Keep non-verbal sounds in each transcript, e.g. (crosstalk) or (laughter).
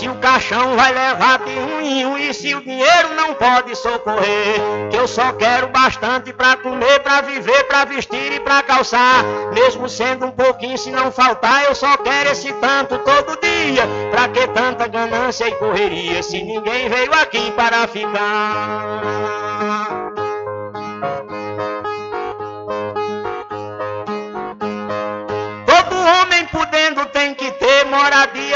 Se o caixão vai levar de um, e se o dinheiro não pode socorrer. Que eu só quero bastante pra comer, pra viver, pra vestir e pra calçar. Mesmo sendo um pouquinho, se não faltar, eu só quero esse tanto todo dia. Pra que tanta ganância e correria, se ninguém veio aqui para ficar?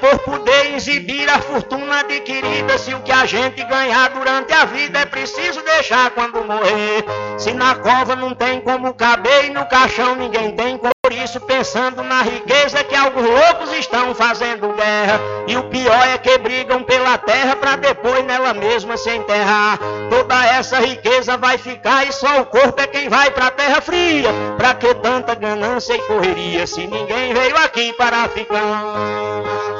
Por poder exibir a fortuna adquirida? Se o que a gente ganhar durante a vida é preciso deixar quando morrer. Se na cova não tem como caber e no caixão ninguém tem como. Por isso, pensando na riqueza que alguns loucos estão fazendo guerra. E o pior é que brigam pela terra pra depois nela mesma se enterrar. Toda essa riqueza vai ficar e só o corpo é quem vai pra terra fria. Pra que tanta ganância e correria se ninguém veio aqui para ficar?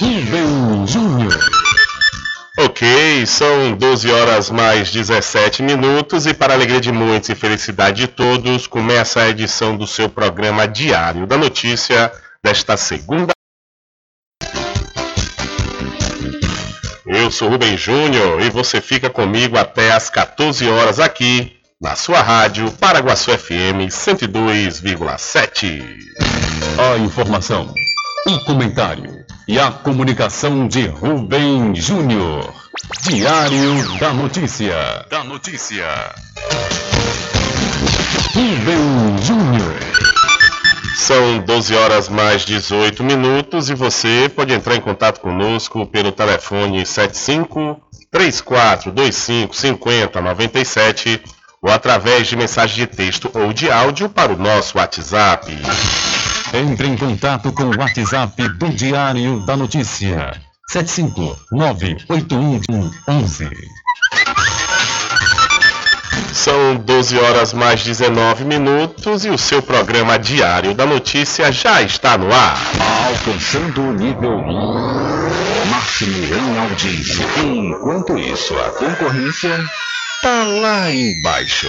Rubem Júnior. Ok, são 12 horas mais 17 minutos e para a alegria de muitos e felicidade de todos, começa a edição do seu programa Diário da Notícia desta segunda. Eu sou Rubem Júnior e você fica comigo até às 14 horas aqui na sua rádio Paraguaçu FM 102,7. A informação, o comentário e a comunicação de Rubem Júnior. Diário da Notícia. Da Notícia. Rubem Júnior. São 12 horas mais 18 minutos e você pode entrar em contato conosco pelo telefone 75 3425 5097 ou através de mensagem de texto ou de áudio para o nosso WhatsApp. Entre em contato com o WhatsApp do Diário da Notícia. 759-8111. São 12 horas mais 19 minutos e o seu programa Diário da Notícia já está no ar. Alcançando o nível máximo em audiência. Enquanto isso, a concorrência tá lá embaixo.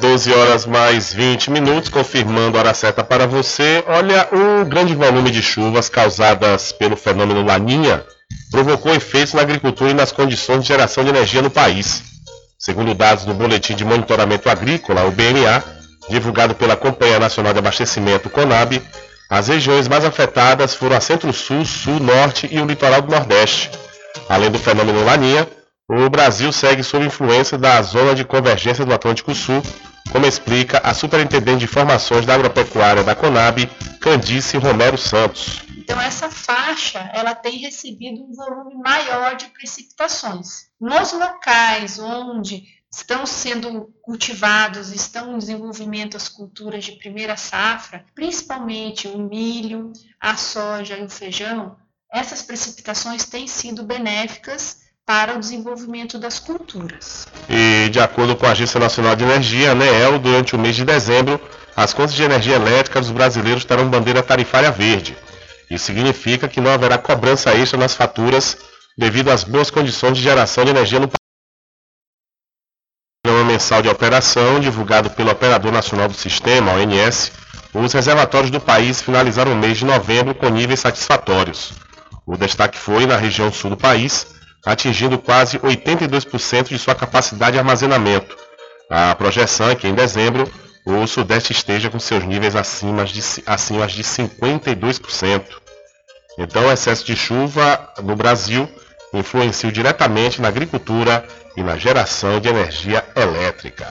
12 horas mais 20 minutos, confirmando a hora certa para você. Olha, o grande volume de chuvas causadas pelo fenômeno Laninha provocou efeitos na agricultura e nas condições de geração de energia no país. Segundo dados do Boletim de Monitoramento Agrícola, o BNA, divulgado pela Companhia Nacional de Abastecimento, CONAB, as regiões mais afetadas foram a Centro-Sul, Sul, Norte e o litoral do Nordeste. Além do fenômeno Laninha, o Brasil segue sob influência da zona de convergência do Atlântico Sul, como explica a Superintendente de Informações da Agropecuária da Conab, Candice Romero Santos. Então essa faixa ela tem recebido um volume maior de precipitações. Nos locais onde estão sendo cultivados, estão em desenvolvimento as culturas de primeira safra, principalmente o milho, a soja e o feijão, essas precipitações têm sido benéficas para o desenvolvimento das culturas. E de acordo com a Agência Nacional de Energia, ANEEL, durante o mês de dezembro, as contas de energia elétrica dos brasileiros terão bandeira tarifária verde. Isso significa que não haverá cobrança extra nas faturas devido às boas condições de geração de energia no país. No programa mensal de operação, divulgado pelo Operador Nacional do Sistema, ONS, os reservatórios do país finalizaram o mês de novembro com níveis satisfatórios. O destaque foi na região sul do país, atingindo quase 82% de sua capacidade de armazenamento. A projeção é que em dezembro o Sudeste esteja com seus níveis acima de, acima de 52%. Então, o excesso de chuva no Brasil influencia diretamente na agricultura e na geração de energia elétrica.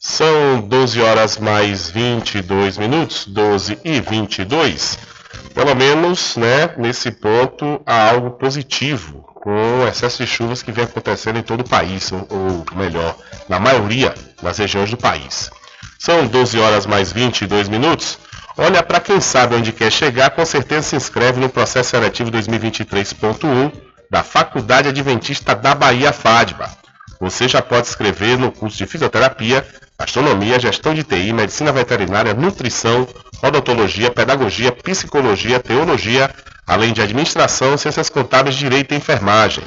São 12 horas mais 22 minutos, 12 e 22. Pelo menos, né, nesse ponto, há algo positivo com o excesso de chuvas que vem acontecendo em todo o país, ou, ou melhor, na maioria das regiões do país. São 12 horas mais 22 minutos. Olha, para quem sabe onde quer chegar, com certeza se inscreve no processo seletivo 2023.1 da Faculdade Adventista da Bahia FADBA. Você já pode escrever no curso de Fisioterapia, Astronomia, Gestão de TI, Medicina Veterinária, Nutrição, Odontologia, Pedagogia, Psicologia, Teologia, além de Administração, Ciências Contábeis, Direito e Enfermagem.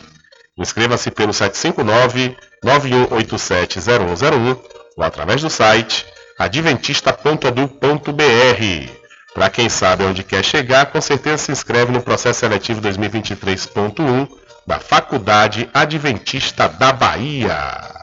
Inscreva-se pelo 759-9187-0101 ou através do site adventista.edu.br. Para quem sabe onde quer chegar, com certeza se inscreve no processo seletivo 2023.1 da Faculdade Adventista da Bahia.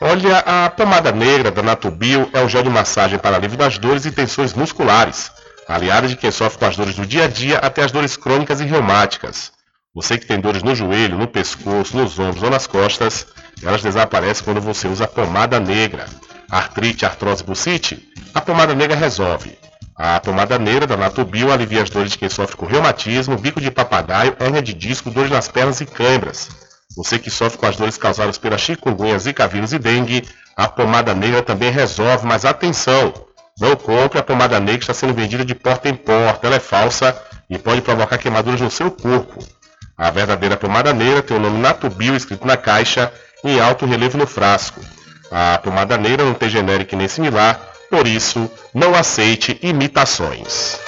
Olha, a pomada negra da Natubio é um gel de massagem para alívio das dores e tensões musculares, aliada de quem sofre com as dores do dia a dia até as dores crônicas e reumáticas. Você que tem dores no joelho, no pescoço, nos ombros ou nas costas, elas desaparecem quando você usa a pomada negra. Artrite, artrose, bucite? A pomada negra resolve. A pomada negra da Natubio alivia as dores de quem sofre com reumatismo, bico de papagaio, hérnia de disco, dores nas pernas e câimbras. Você que sofre com as dores causadas pela chikungunya, zika vírus e dengue, a pomada negra também resolve, mas atenção! Não compre a pomada negra que está sendo vendida de porta em porta, ela é falsa e pode provocar queimaduras no seu corpo. A verdadeira pomada negra tem o nome Natubio escrito na caixa em alto relevo no frasco. A pomada negra não tem genérico nem similar, por isso não aceite imitações.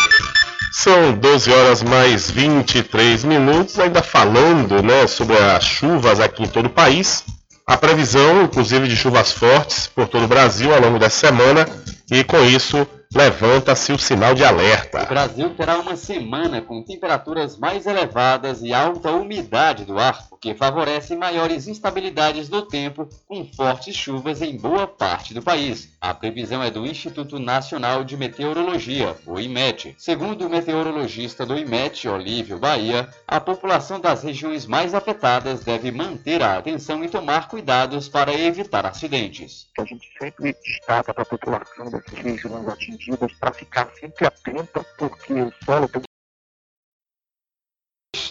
São 12 horas mais 23 minutos, ainda falando né, sobre as chuvas aqui em todo o país. A previsão, inclusive, de chuvas fortes por todo o Brasil ao longo dessa semana, e com isso levanta-se o sinal de alerta. O Brasil terá uma semana com temperaturas mais elevadas e alta umidade do ar, o que favorece maiores instabilidades do tempo, com fortes chuvas em boa parte do país. A previsão é do Instituto Nacional de Meteorologia, o IMET. Segundo o meteorologista do IMET, Olívio Bahia, a população das regiões mais afetadas deve manter a atenção e tomar cuidados para evitar acidentes. A gente sempre destaca para a população dessas regiões atingidas para ficar sempre atenta, porque o solo tem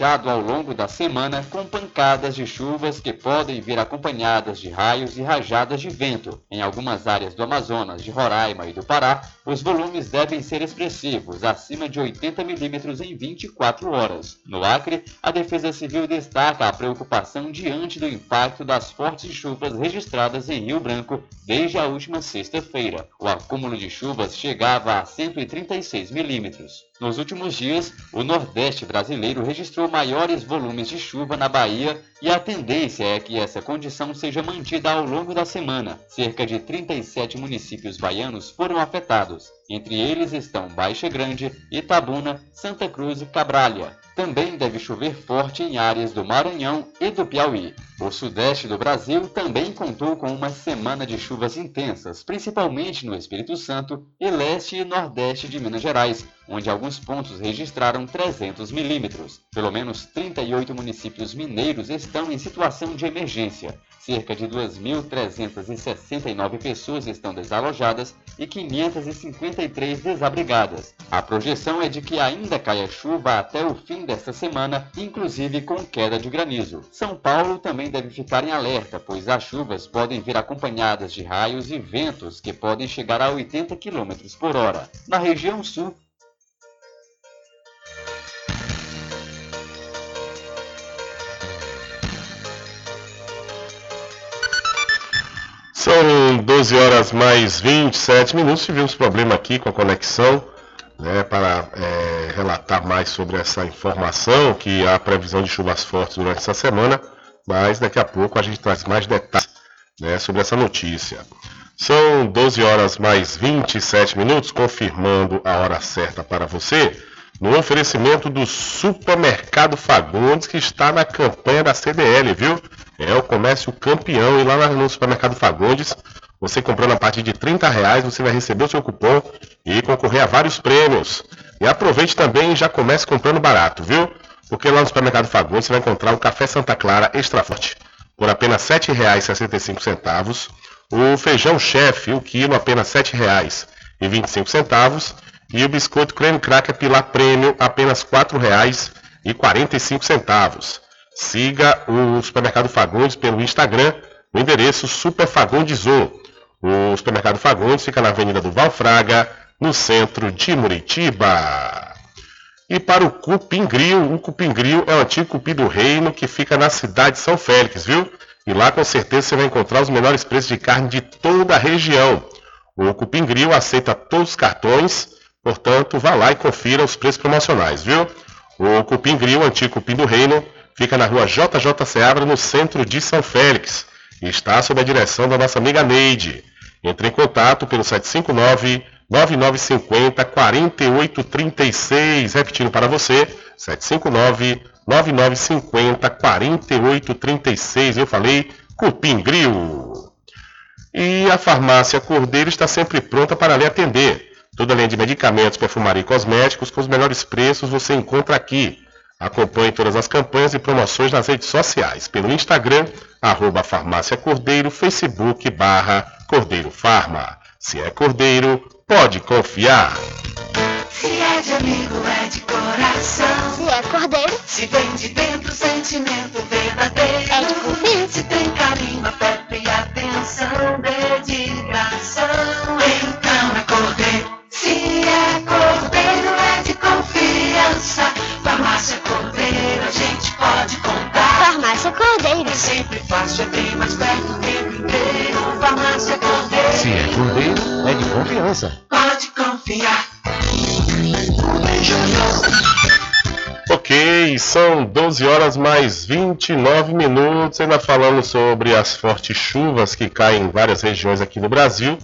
fechado ao longo da semana com pancadas de chuvas que podem vir acompanhadas de raios e rajadas de vento. Em algumas áreas do Amazonas, de Roraima e do Pará, os volumes devem ser expressivos, acima de 80 milímetros em 24 horas. No Acre, a Defesa Civil destaca a preocupação diante do impacto das fortes chuvas registradas em Rio Branco desde a última sexta-feira. O acúmulo de chuvas chegava a 136 milímetros. Nos últimos dias, o Nordeste brasileiro registrou maiores volumes de chuva na Bahia e a tendência é que essa condição seja mantida ao longo da semana. Cerca de 37 municípios baianos foram afetados. Entre eles estão Baixa Grande, Itabuna, Santa Cruz e Cabralha. Também deve chover forte em áreas do Maranhão e do Piauí. O sudeste do Brasil também contou com uma semana de chuvas intensas, principalmente no Espírito Santo e leste e nordeste de Minas Gerais, onde alguns pontos registraram 300 milímetros. Pelo menos 38 municípios mineiros estão em situação de emergência. Cerca de 2.369 pessoas estão desalojadas e 553 desabrigadas. A projeção é de que ainda caia chuva até o fim desta semana, inclusive com queda de granizo. São Paulo também deve ficar em alerta, pois as chuvas podem vir acompanhadas de raios e ventos que podem chegar a 80 km por hora. Na região sul, São 12 horas mais 27 minutos. Tivemos problema aqui com a conexão. Né, para é, relatar mais sobre essa informação, que há previsão de chuvas fortes durante essa semana, mas daqui a pouco a gente traz mais detalhes né, sobre essa notícia. São 12 horas mais 27 minutos, confirmando a hora certa para você, no oferecimento do Supermercado Fagundes, que está na campanha da CDL, viu? É o comércio campeão e lá no Supermercado Fagundes, você comprando a partir de 30 reais, você vai receber o seu cupom e concorrer a vários prêmios. E aproveite também e já comece comprando barato, viu? Porque lá no Supermercado Fagundes você vai encontrar o Café Santa Clara Extra Forte por apenas R$ 7,65. O feijão chefe, o quilo, apenas R$ 7,25. E o biscoito creme cracker Pilar Prêmio, apenas R$ 4,45. Siga o Supermercado Fagundes pelo Instagram, no endereço Super Fagundes 1. O Supermercado Fagundes fica na Avenida do Valfraga, no centro de Muritiba. E para o Cupim Grill, o Cupim Grill é o antigo cupim do reino que fica na cidade de São Félix, viu? E lá com certeza você vai encontrar os menores preços de carne de toda a região. O Cupim Grill aceita todos os cartões, portanto vá lá e confira os preços promocionais, viu? O Cupim Grill, antigo cupim do reino, fica na rua JJ Seabra, no centro de São Félix. E está sob a direção da nossa amiga Neide. Entre em contato pelo 759 9950 4836. Repetindo para você, 759 9950 4836. Eu falei Cupim Grill. E a farmácia Cordeiro está sempre pronta para lhe atender. Toda linha de medicamentos, perfumaria e cosméticos com os melhores preços você encontra aqui. Acompanhe todas as campanhas e promoções nas redes sociais, pelo Instagram, arroba Farmácia Cordeiro, Facebook, barra Cordeiro Farma. Se é Cordeiro, pode confiar. Se é de amigo, é de coração. Se é cordeiro, Se vem de dentro, sentimento verdadeiro. É de confiança. Se tem carinho, afeto e atenção, dedicação. Então é cordeiro. Se é cordeiro, cordeiro. É sempre fácil, é bem mais perto o tempo inteiro. Farmácia Cordeiro. Se é cordeiro, é de confiança. Pode confiar. Ok, são 12 horas mais 29 minutos, ainda falando sobre as fortes chuvas que caem em várias regiões aqui no Brasil.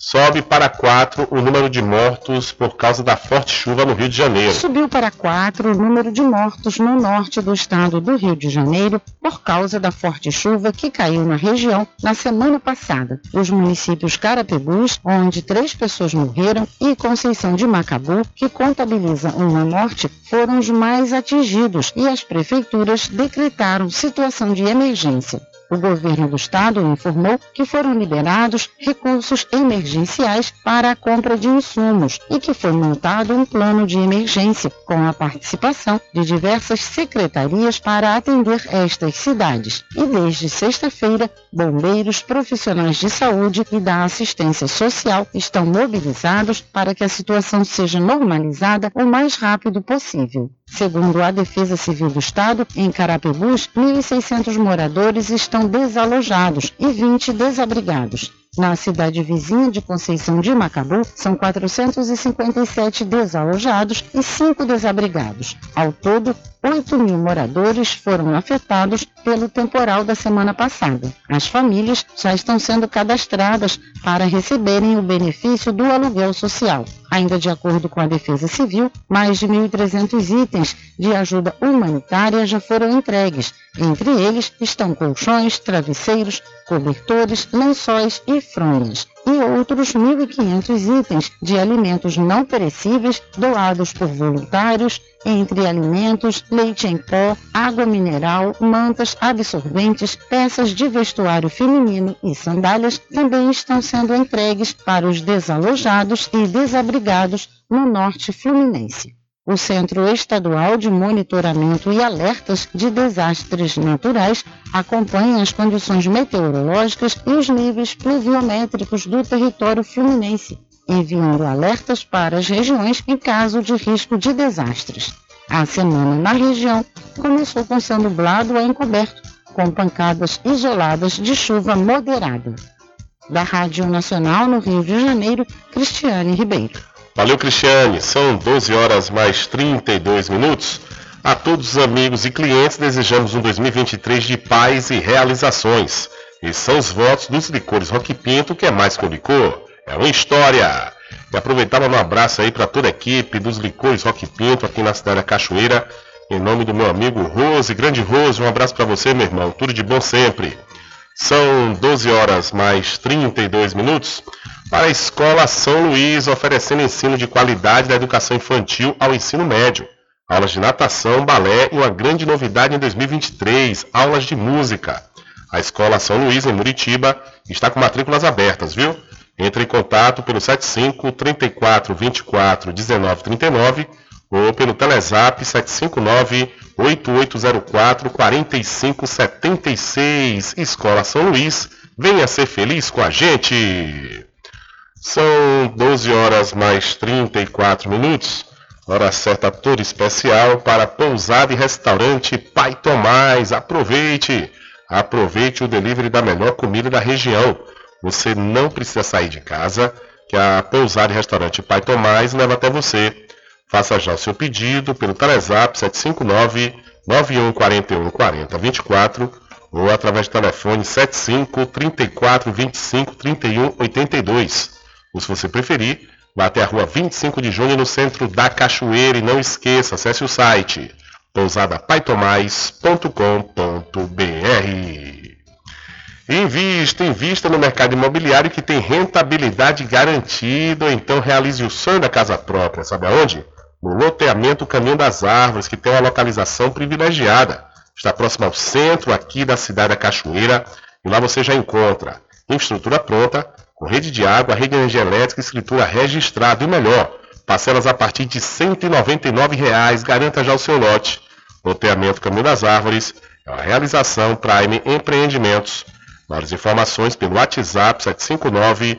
Sobe para 4 o número de mortos por causa da forte chuva no Rio de Janeiro. Subiu para 4 o número de mortos no norte do estado do Rio de Janeiro por causa da forte chuva que caiu na região na semana passada. Os municípios Carapebus, onde três pessoas morreram, e Conceição de Macabu, que contabiliza uma morte, foram os mais atingidos e as prefeituras decretaram situação de emergência. O governo do estado informou que foram liberados recursos emergenciais para a compra de insumos e que foi montado um plano de emergência com a participação de diversas secretarias para atender estas cidades. E desde sexta-feira, bombeiros, profissionais de saúde e da assistência social estão mobilizados para que a situação seja normalizada o mais rápido possível. Segundo a Defesa Civil do Estado, em Carapebus, 1.600 moradores estão desalojados e 20 desabrigados. Na cidade vizinha de Conceição de Macabu, são 457 desalojados e 5 desabrigados. Ao todo, 8 mil moradores foram afetados pelo temporal da semana passada. As famílias já estão sendo cadastradas para receberem o benefício do aluguel social. Ainda de acordo com a Defesa Civil, mais de 1.300 itens de ajuda humanitária já foram entregues. Entre eles estão colchões, travesseiros, cobertores, lençóis e fronhas e outros 1.500 itens de alimentos não perecíveis doados por voluntários, entre alimentos, leite em pó, água mineral, mantas, absorventes, peças de vestuário feminino e sandálias também estão sendo entregues para os desalojados e desabrigados no norte fluminense o Centro Estadual de Monitoramento e Alertas de Desastres Naturais acompanha as condições meteorológicas e os níveis pluviométricos do território fluminense, enviando alertas para as regiões em caso de risco de desastres. A semana na região começou com céu nublado a encoberto, com pancadas isoladas de chuva moderada. Da Rádio Nacional no Rio de Janeiro, Cristiane Ribeiro. Valeu, Cristiane. São 12 horas mais 32 minutos. A todos os amigos e clientes desejamos um 2023 de paz e realizações. E são os votos dos licores Rock Pinto, que é mais que o licor, é uma história. E aproveitava um abraço aí para toda a equipe dos licores Rock Pinto aqui na cidade da Cachoeira. Em nome do meu amigo Rose, grande Rose, um abraço para você, meu irmão. Tudo de bom sempre. São 12 horas mais 32 minutos para a Escola São Luís, oferecendo ensino de qualidade da educação infantil ao ensino médio. Aulas de natação, balé e uma grande novidade em 2023, aulas de música. A Escola São Luís, em Muritiba, está com matrículas abertas, viu? Entre em contato pelo 75 34 24 19 39 ou pelo Telezap 759 8804 4576. Escola São Luís, venha ser feliz com a gente! São 12 horas mais 34 minutos. Hora certa toda especial para pousada e restaurante Pai Tomás. Aproveite! Aproveite o delivery da melhor comida da região. Você não precisa sair de casa, que a pousada e restaurante Pai Tomás leva até você. Faça já o seu pedido pelo Telezap 759 9141 4024 ou através do telefone 75 34 25 31 82. Ou se você preferir, vá até a rua 25 de junho no centro da Cachoeira e não esqueça, acesse o site pousadapaitomais.com.br. Invista, invista no mercado imobiliário que tem rentabilidade garantida, então realize o sonho da casa própria. Sabe aonde? No loteamento Caminho das Árvores, que tem uma localização privilegiada. Está próximo ao centro aqui da cidade da Cachoeira e lá você já encontra infraestrutura pronta, com rede de água, rede de energia elétrica, escritura registrada e melhor, parcelas a partir de 199 reais, garanta já o seu lote. Loteamento Caminho das Árvores é realização Prime Empreendimentos. Mais informações pelo WhatsApp 759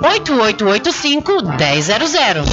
8885 1000.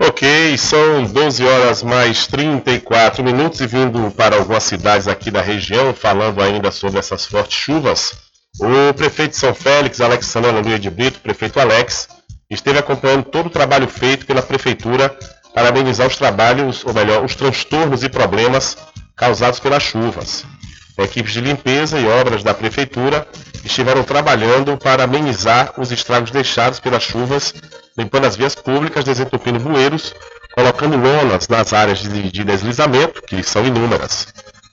Ok, são 12 horas mais 34 minutos e vindo para algumas cidades aqui da região, falando ainda sobre essas fortes chuvas. O prefeito de São Félix, Alexandre Luia de Brito, prefeito Alex, esteve acompanhando todo o trabalho feito pela prefeitura para amenizar os trabalhos, ou melhor, os transtornos e problemas causados pelas chuvas. Equipes de limpeza e obras da prefeitura estiveram trabalhando para amenizar os estragos deixados pelas chuvas, limpando as vias públicas, desentupindo bueiros, colocando lonas nas áreas de, de deslizamento, que são inúmeras.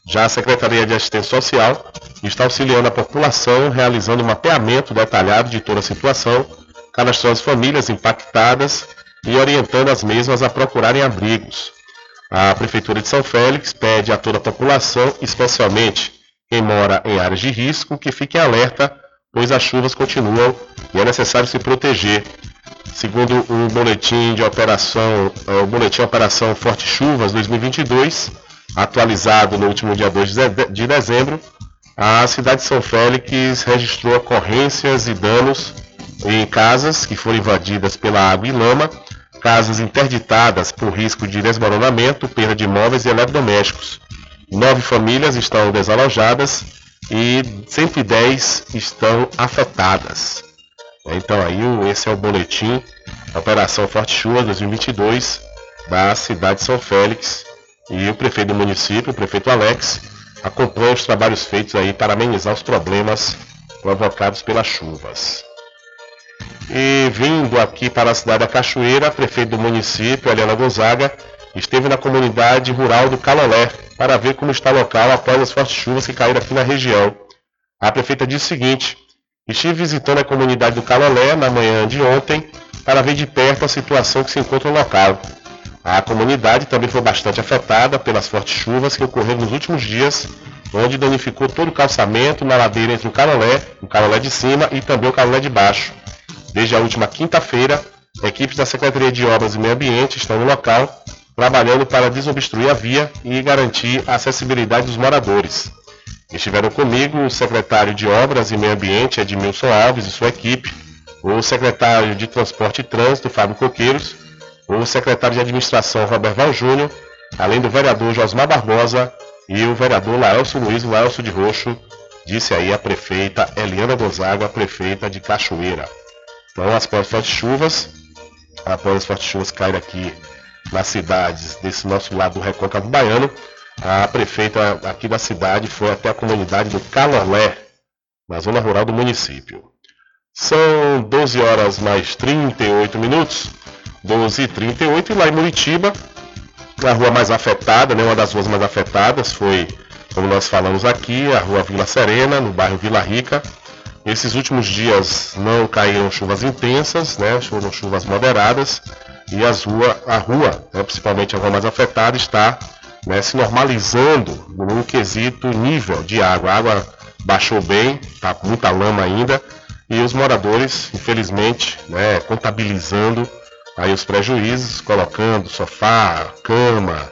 Já a Secretaria de Assistência Social está auxiliando a população, realizando um mapeamento detalhado de toda a situação, cadastrando as famílias impactadas e orientando as mesmas a procurarem abrigos. A Prefeitura de São Félix pede a toda a população, especialmente quem mora em áreas de risco, que fique alerta, pois as chuvas continuam e é necessário se proteger. Segundo o boletim de operação, é, o boletim Operação Forte Chuvas 2022, atualizado no último dia 2 de dezembro, a cidade de São Félix registrou ocorrências e danos em casas que foram invadidas pela água e lama, casas interditadas por risco de desmoronamento, perda de imóveis e eletrodomésticos. Nove famílias estão desalojadas e 110 estão afetadas. Então aí esse é o boletim Operação Forte Chuva 2022 da cidade de São Félix e o prefeito do município, o prefeito Alex, acompanha os trabalhos feitos aí para amenizar os problemas provocados pelas chuvas. E vindo aqui para a cidade da Cachoeira, a prefeita do município, Helena Gonzaga, esteve na comunidade rural do Calolé para ver como está o local após as fortes chuvas que caíram aqui na região. A prefeita disse o seguinte: Estive visitando a comunidade do Calolé na manhã de ontem para ver de perto a situação que se encontra no local. A comunidade também foi bastante afetada pelas fortes chuvas que ocorreram nos últimos dias, onde danificou todo o calçamento na ladeira entre o Calolé, o Calolé de cima e também o Calolé de baixo. Desde a última quinta-feira, equipes da Secretaria de Obras e Meio Ambiente estão no local, trabalhando para desobstruir a via e garantir a acessibilidade dos moradores. Estiveram comigo o secretário de Obras e Meio Ambiente, Edmilson Alves, e sua equipe, o secretário de Transporte e Trânsito, Fábio Coqueiros, o secretário de Administração, Roberto Val Júnior, além do vereador Josmar Barbosa e o vereador Laelcio Luiz Laelcio de Roxo, disse aí a prefeita Eliana Gonzaga, prefeita de Cachoeira. Então, as fortes chuvas, após as fortes chuvas caírem aqui nas cidades desse nosso lado do Recôncavo Baiano, a prefeita aqui da cidade foi até a comunidade do Calolé, na zona rural do município. São 12 horas mais 38 minutos, 12 e 38 e lá em Muritiba, a rua mais afetada, né, uma das ruas mais afetadas foi, como nós falamos aqui, a rua Vila Serena, no bairro Vila Rica, esses últimos dias não caíram chuvas intensas, né? Foram chuvas moderadas e as rua, a rua, né, principalmente a rua mais afetada, está né, se normalizando no quesito nível de água. A água baixou bem, está com muita lama ainda e os moradores, infelizmente, né, contabilizando aí os prejuízos, colocando sofá, cama,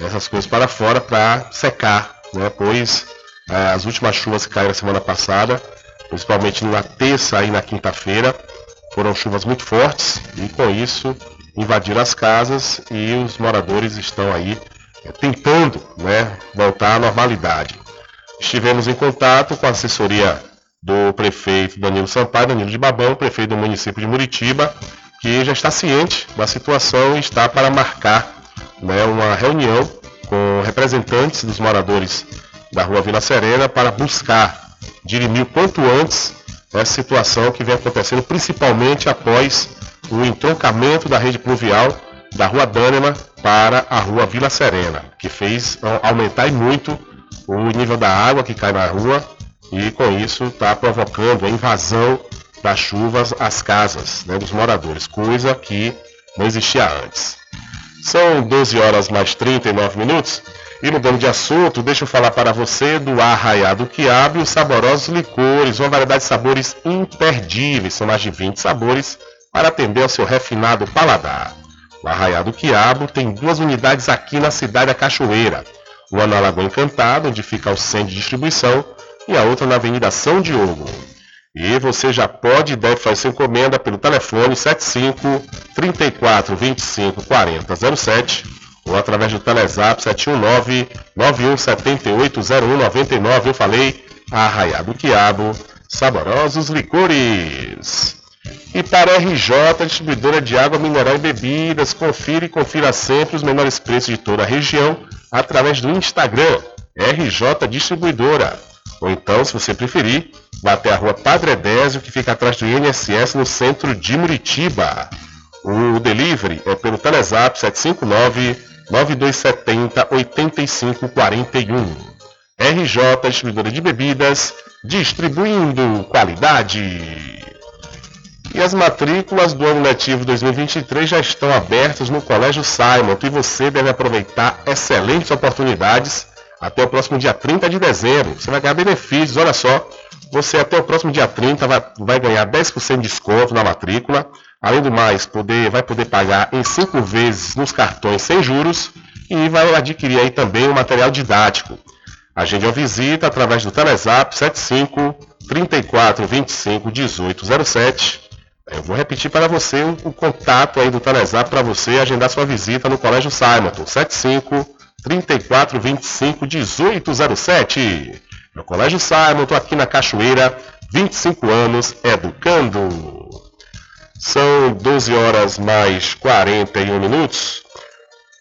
essas coisas para fora para secar, né, pois eh, as últimas chuvas que caíram semana passada principalmente na terça e na quinta-feira. Foram chuvas muito fortes e com isso invadiram as casas e os moradores estão aí é, tentando né, voltar à normalidade. Estivemos em contato com a assessoria do prefeito Danilo Sampaio, Danilo de Babão, prefeito do município de Muritiba, que já está ciente da situação e está para marcar né, uma reunião com representantes dos moradores da rua Vila Serena para buscar dirimir quanto antes essa situação que vem acontecendo, principalmente após o entroncamento da rede pluvial da Rua Dânima para a Rua Vila Serena, que fez aumentar muito o nível da água que cai na rua e com isso está provocando a invasão das chuvas às casas né, dos moradores, coisa que não existia antes. São 12 horas mais 39 minutos. E mudando de assunto, deixa eu falar para você do Arraiado Quiabo e os saborosos licores, uma variedade de sabores imperdíveis, são mais de 20 sabores para atender ao seu refinado paladar. O Arraiado Quiabo tem duas unidades aqui na cidade da Cachoeira. uma na Lagoa Encantada, onde fica o centro de distribuição, e a outra na Avenida São Diogo. E você já pode e deve fazer sua encomenda pelo telefone 75 34 25 40 07 ou através do Telezap 719 9178 0199. Eu falei Arraiado Quiabo, saborosos licores. E para RJ, distribuidora de água mineral e bebidas, confira e confira sempre os menores preços de toda a região através do Instagram RJ Distribuidora. Ou então, se você preferir, vá até a rua Padre Edésio, que fica atrás do INSS no centro de Muritiba. O delivery é pelo Telezap 759 9270 8541. RJ Distribuidora de Bebidas, distribuindo qualidade. E as matrículas do ano letivo 2023 já estão abertas no Colégio Simon e você deve aproveitar excelentes oportunidades até o próximo dia 30 de dezembro. Você vai ganhar benefícios, olha só. Você até o próximo dia 30 vai, vai ganhar 10% de desconto na matrícula. Além do mais, poder, vai poder pagar em 5 vezes nos cartões sem juros e vai adquirir aí também o material didático. Agende uma visita através do Telezap 75 34 25 1807 eu vou repetir para você o, o contato aí do Telezap para você agendar sua visita no Colégio Simonton, 75 34 25 1807. No Colégio Simonton, aqui na Cachoeira, 25 anos educando. São 12 horas mais 41 minutos.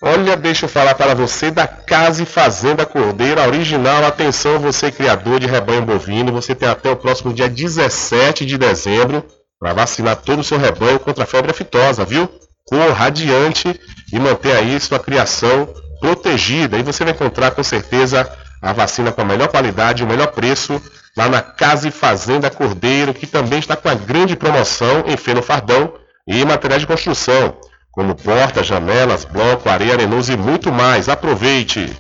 Olha, deixa eu falar para você da Casa e Fazenda Cordeira original. Atenção, você criador de rebanho bovino, você tem até o próximo dia 17 de dezembro para vacinar todo o seu rebanho contra a febre aftosa, viu? Cor radiante e manter aí sua criação protegida. E você vai encontrar com certeza a vacina com a melhor qualidade e o melhor preço lá na Casa e Fazenda Cordeiro, que também está com a grande promoção em feno fardão e materiais de construção, como portas, janelas, bloco, areia, arenoso e muito mais. Aproveite!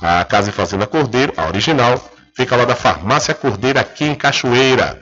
A Casa e Fazenda Cordeiro, a original, fica lá da Farmácia Cordeiro aqui em Cachoeira.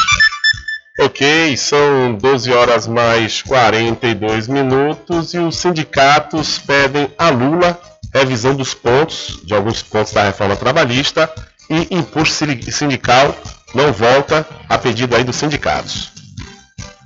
Ok, são 12 horas mais 42 minutos e os sindicatos pedem a Lula revisão dos pontos, de alguns pontos da reforma trabalhista e imposto sindical não volta a pedido aí dos sindicatos.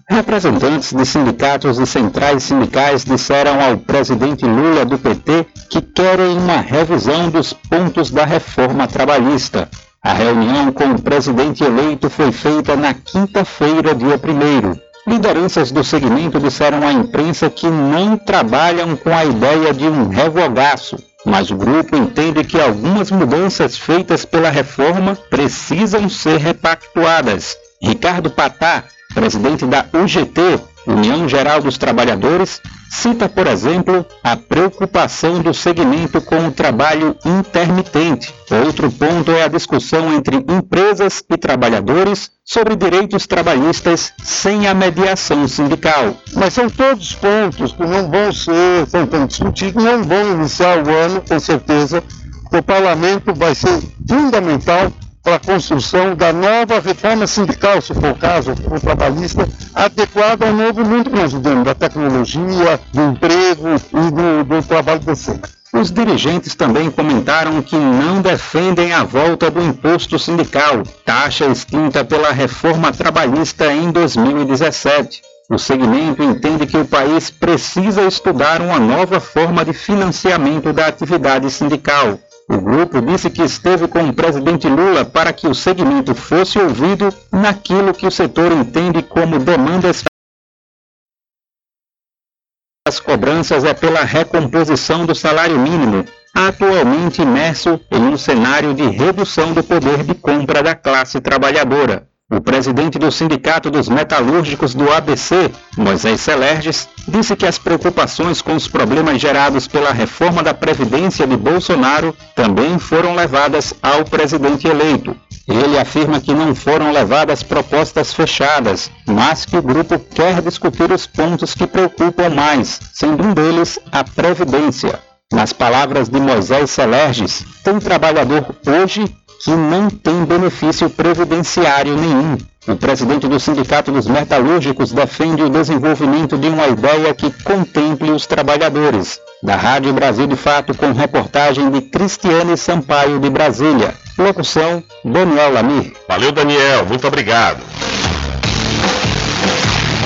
Representantes de sindicatos e centrais sindicais disseram ao presidente Lula do PT que querem uma revisão dos pontos da reforma trabalhista. A reunião com o presidente eleito foi feita na quinta-feira, dia 1. Lideranças do segmento disseram à imprensa que não trabalham com a ideia de um revogaço, mas o grupo entende que algumas mudanças feitas pela reforma precisam ser repactuadas. Ricardo Patá, presidente da UGT, União Geral dos Trabalhadores, cita, por exemplo, a preocupação do segmento com o trabalho intermitente. Outro ponto é a discussão entre empresas e trabalhadores sobre direitos trabalhistas sem a mediação sindical. Mas são todos pontos que não vão ser discutidos, não vão iniciar o ano, com certeza. O parlamento vai ser fundamental para a construção da nova reforma sindical, se for o caso, o trabalhista, adequada ao novo mundo que da tecnologia, do emprego e do, do trabalho decente. Os dirigentes também comentaram que não defendem a volta do imposto sindical, taxa extinta pela reforma trabalhista em 2017. O segmento entende que o país precisa estudar uma nova forma de financiamento da atividade sindical. O grupo disse que esteve com o presidente Lula para que o segmento fosse ouvido naquilo que o setor entende como demandas. As cobranças é pela recomposição do salário mínimo. atualmente imerso em um cenário de redução do poder de compra da classe trabalhadora. O presidente do Sindicato dos Metalúrgicos do ABC, Moisés Celerges, disse que as preocupações com os problemas gerados pela reforma da Previdência de Bolsonaro também foram levadas ao presidente eleito. Ele afirma que não foram levadas propostas fechadas, mas que o grupo quer discutir os pontos que preocupam mais, sendo um deles a Previdência. Nas palavras de Moisés Celerges, tem trabalhador hoje que não tem benefício previdenciário nenhum. O presidente do Sindicato dos Metalúrgicos defende o desenvolvimento de uma ideia que contemple os trabalhadores. Da Rádio Brasil de Fato, com reportagem de Cristiane Sampaio de Brasília. Locução: Daniel Lamir. Valeu, Daniel. Muito obrigado.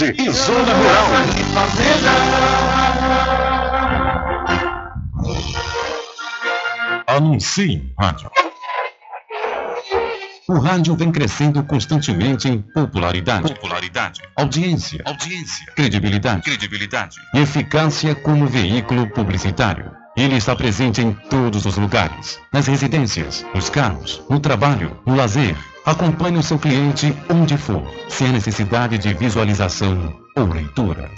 e Zona Rural. Anuncie em rádio. O rádio vem crescendo constantemente em popularidade, popularidade, audiência, audiência, credibilidade, credibilidade. E eficácia como veículo publicitário. Ele está presente em todos os lugares, nas residências, nos carros, no trabalho, no lazer, Acompanhe o seu cliente onde for, sem necessidade de visualização ou leitura.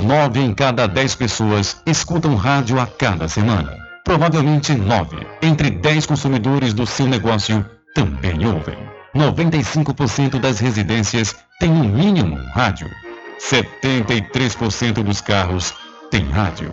Nove em cada dez pessoas escutam rádio a cada semana. Provavelmente nove entre dez consumidores do seu negócio também ouvem. 95% das residências têm no mínimo rádio. 73% dos carros têm rádio.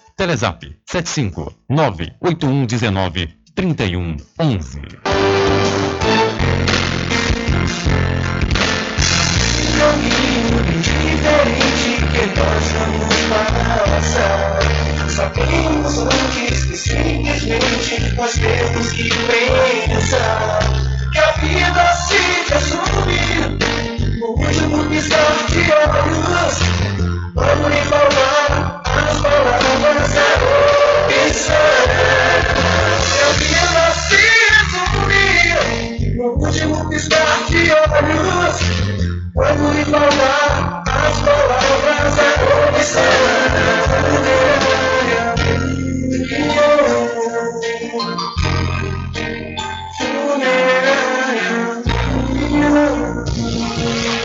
Telezap 75 98119 3111. um caminho diferente que nós vamos. Sabemos antes que simplesmente nós temos que pensar que a vida se de. Vamos lhe falar as palavras a vida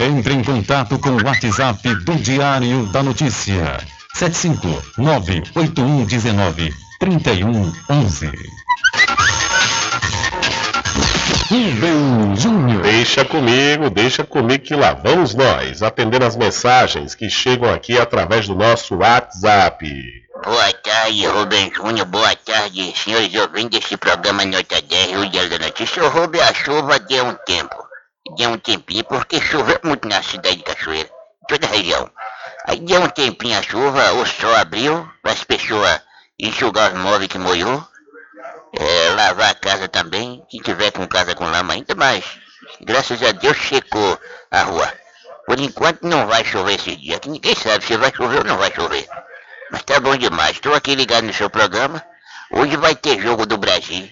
Entre em contato com o WhatsApp do Diário da Notícia. 759-8119-3111. Rubem Júnior. Deixa comigo, deixa comigo que lá vamos nós, atendendo as mensagens que chegam aqui através do nosso WhatsApp. Boa tarde, Rubem Júnior. Boa tarde, senhores ouvintes desse programa Nota 10, o Diário da Notícia. O Rubem, a chuva deu um tempo. Deu um tempinho, porque choveu muito na cidade de Cachoeira, em toda a região. Aí deu um tempinho a chuva, o sol abriu, para as pessoas enxugar os móveis que molhou, é, lavar a casa também, quem tiver com casa com lama ainda mais. Graças a Deus secou a rua. Por enquanto não vai chover esse dia, que ninguém sabe se vai chover ou não vai chover. Mas tá bom demais, estou aqui ligado no seu programa. Hoje vai ter jogo do Brasil.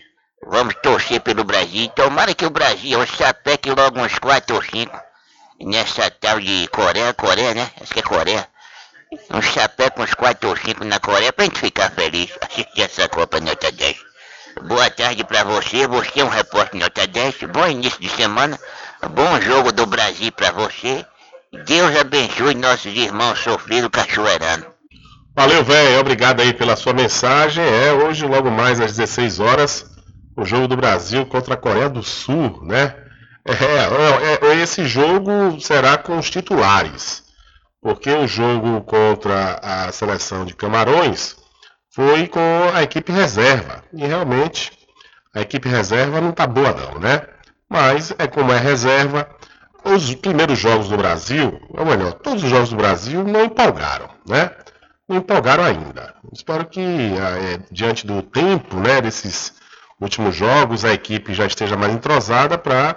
Vamos torcer pelo Brasil. Tomara que o Brasil hoje sapeque logo uns 4 ou 5. Nessa tal de Coreia, Coreia, né? Acho que é Coreia. Um sapeque uns 4 ou 5 na Coreia pra gente ficar feliz. Assistir essa Copa Nota 10. Boa tarde pra você. Você é um repórter Nota 10. Bom início de semana. Bom jogo do Brasil pra você. Deus abençoe nossos irmãos sofridos cachoeirando. Valeu, velho. Obrigado aí pela sua mensagem. É, hoje, logo mais às 16 horas, o jogo do Brasil contra a Coreia do Sul, né? É, é, é, esse jogo será com os titulares, porque o jogo contra a seleção de Camarões foi com a equipe reserva. E realmente a equipe reserva não tá boa não, né? Mas é como é reserva, os primeiros jogos do Brasil, ou melhor, todos os jogos do Brasil não empolgaram, né? Não empolgaram ainda. Espero que é, diante do tempo, né, desses últimos jogos a equipe já esteja mais entrosada para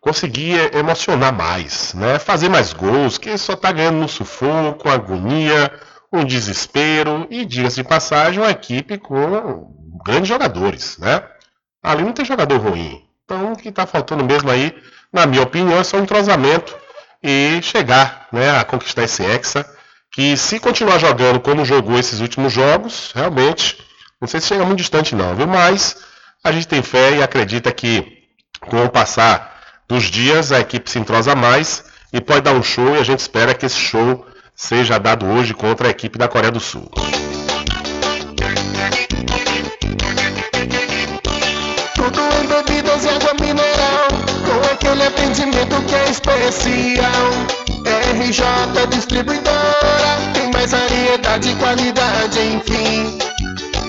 conseguir emocionar mais, né? Fazer mais gols, que só está ganhando no sufoco, agonia, um desespero e dias de passagem uma equipe com grandes jogadores, né? Ali não tem jogador ruim. Então o que está faltando mesmo aí, na minha opinião, é só um entrosamento e chegar, né, a conquistar esse hexa. Que se continuar jogando como jogou esses últimos jogos, realmente, não sei se chega muito distante não, viu? Mas a gente tem fé e acredita que com o passar dos dias a equipe se entrosa mais e pode dar um show e a gente espera que esse show seja dado hoje contra a equipe da Coreia do Sul. Tudo em bebidas e água mineral, com aquele atendimento que é especial. RJ Distribuidora, tem mais variedade e qualidade, enfim.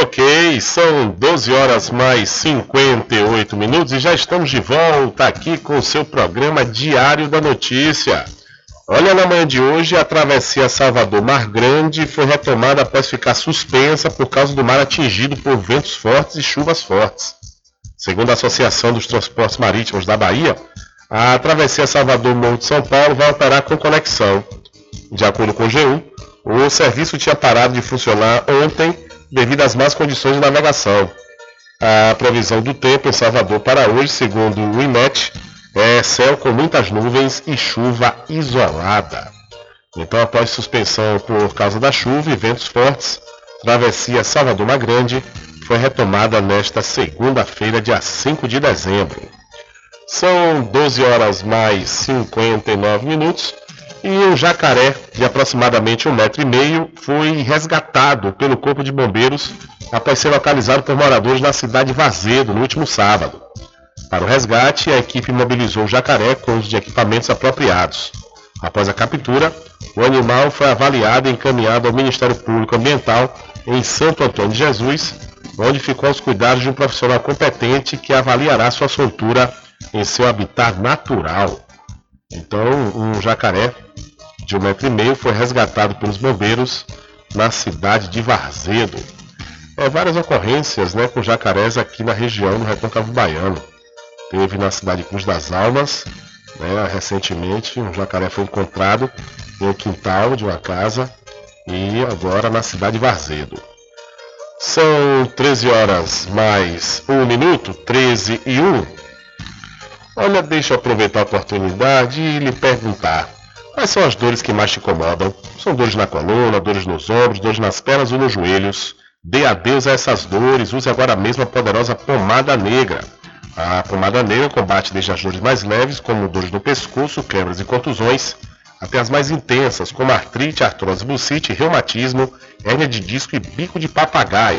Ok, são 12 horas mais 58 minutos e já estamos de volta aqui com o seu programa Diário da Notícia. Olha, na manhã de hoje, a travessia Salvador-Mar Grande foi retomada após ficar suspensa por causa do mar atingido por ventos fortes e chuvas fortes. Segundo a Associação dos Transportes Marítimos da Bahia, a travessia Salvador-Morro de São Paulo vai operar com conexão. De acordo com o G1, o serviço tinha parado de funcionar ontem devido às más condições de navegação. A previsão do tempo em Salvador para hoje, segundo o IMET, é céu com muitas nuvens e chuva isolada. Então, após suspensão por causa da chuva e ventos fortes, travessia Salvador Grande foi retomada nesta segunda-feira, dia 5 de dezembro. São 12 horas mais 59 minutos e um jacaré de aproximadamente um metro e meio foi resgatado pelo Corpo de Bombeiros após ser localizado por moradores da cidade de Vazedo no último sábado. Para o resgate, a equipe mobilizou o jacaré com uso de equipamentos apropriados. Após a captura, O animal foi avaliado e encaminhado ao Ministério Público Ambiental em Santo Antônio de Jesus, onde ficou aos cuidados de um profissional competente que avaliará sua soltura em seu habitat natural. Então, um jacaré de um metro e meio foi resgatado pelos bombeiros na cidade de Varzedo. É, várias ocorrências né, com jacarés aqui na região, no Recôncavo Baiano. Teve na cidade de Cruz das Almas, né, recentemente, um jacaré foi encontrado um quintal de uma casa e agora na cidade de Varzedo. São 13 horas mais um minuto, 13 e 1. Olha, deixa eu aproveitar a oportunidade e lhe perguntar. Quais são as dores que mais te incomodam? São dores na coluna, dores nos ombros, dores nas pernas ou nos joelhos? Dê adeus a essas dores, use agora mesmo a poderosa pomada negra. A pomada negra combate desde as dores mais leves, como dores no pescoço, quebras e contusões, até as mais intensas, como artrite, artrose bucite, reumatismo, hérnia de disco e bico de papagaio.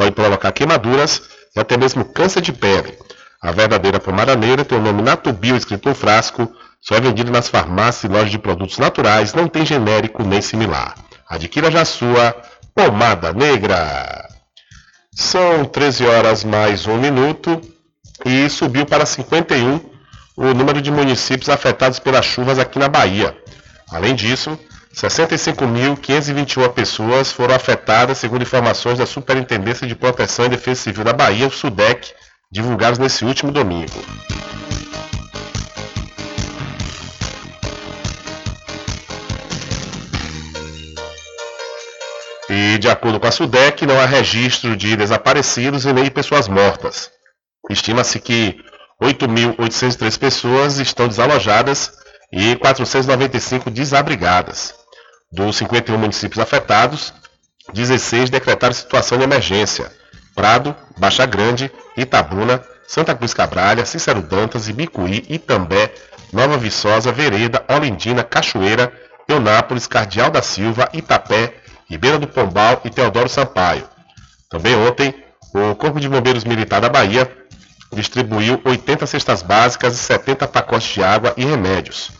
pode provocar queimaduras e até mesmo câncer de pele. A verdadeira pomada negra tem o nome Natubio escrito no frasco, só é vendido nas farmácias e lojas de produtos naturais, não tem genérico nem similar. Adquira já sua pomada negra. São 13 horas mais um minuto e subiu para 51 o número de municípios afetados pelas chuvas aqui na Bahia. Além disso, 65.521 pessoas foram afetadas, segundo informações da Superintendência de Proteção e Defesa Civil da Bahia, o SUDEC, divulgados nesse último domingo. E, de acordo com a SUDEC, não há registro de desaparecidos e nem de pessoas mortas. Estima-se que 8.803 pessoas estão desalojadas e 495 desabrigadas. Dos 51 municípios afetados, 16 decretaram situação de emergência. Prado, Baixa Grande, Itabuna, Santa Cruz Cabralha, Cícero Dantas, Ibicuí, Itambé, Nova Viçosa, Vereda, Olindina, Cachoeira, Eunápolis, Cardeal da Silva, Itapé, Ribeira do Pombal e Teodoro Sampaio. Também ontem, o Corpo de Bombeiros Militar da Bahia distribuiu 80 cestas básicas e 70 pacotes de água e remédios.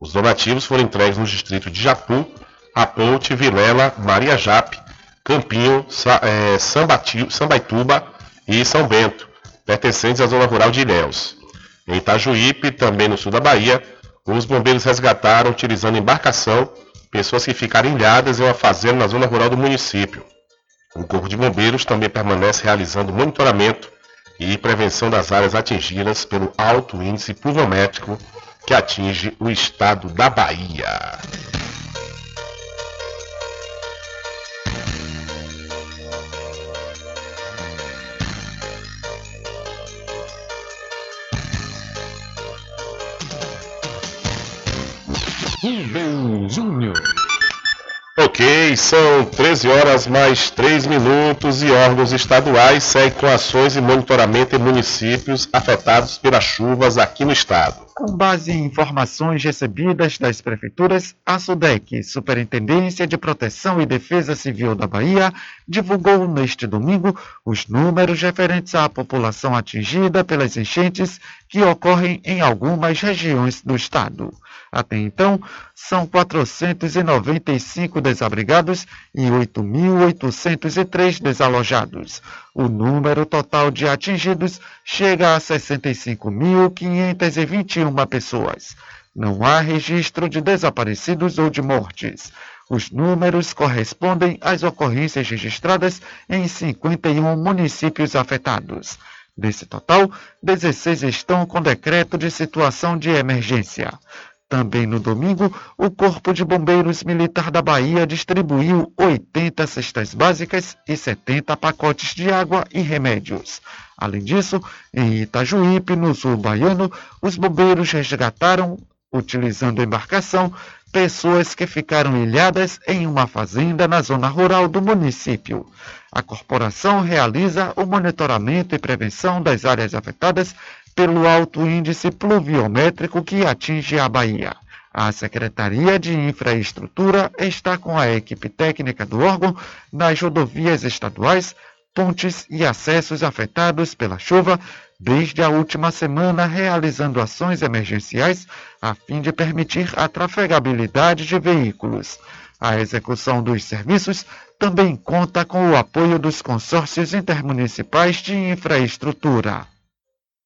Os donativos foram entregues nos distritos de Japu, Aponte, Vilela, Maria Jape, Campinho, Sa é, Sambaituba e São Bento, pertencentes à zona rural de Ilhéus. Em Itajuípe, também no sul da Bahia, os bombeiros resgataram, utilizando embarcação, pessoas que ficaram ilhadas em uma fazenda na zona rural do município. O Corpo de Bombeiros também permanece realizando monitoramento e prevenção das áreas atingidas pelo alto índice pluviométrico que atinge o estado da Bahia. Rubem Júnior. Ok, são 13 horas mais 3 minutos e órgãos estaduais seguem com ações e monitoramento em municípios afetados pelas chuvas aqui no estado. Com base em informações recebidas das prefeituras, a SUDEC, Superintendência de Proteção e Defesa Civil da Bahia, divulgou neste domingo os números referentes à população atingida pelas enchentes que ocorrem em algumas regiões do estado. Até então, são 495 desabrigados e 8.803 desalojados. O número total de atingidos chega a 65.521 pessoas. Não há registro de desaparecidos ou de mortes. Os números correspondem às ocorrências registradas em 51 municípios afetados. Desse total, 16 estão com decreto de situação de emergência. Também no domingo, o Corpo de Bombeiros Militar da Bahia distribuiu 80 cestas básicas e 70 pacotes de água e remédios. Além disso, em Itajuípe, no sul baiano, os bombeiros resgataram, utilizando embarcação, pessoas que ficaram ilhadas em uma fazenda na zona rural do município. A corporação realiza o monitoramento e prevenção das áreas afetadas pelo alto índice pluviométrico que atinge a Bahia. A Secretaria de Infraestrutura está com a equipe técnica do órgão nas rodovias estaduais, pontes e acessos afetados pela chuva desde a última semana, realizando ações emergenciais a fim de permitir a trafegabilidade de veículos. A execução dos serviços também conta com o apoio dos consórcios intermunicipais de infraestrutura.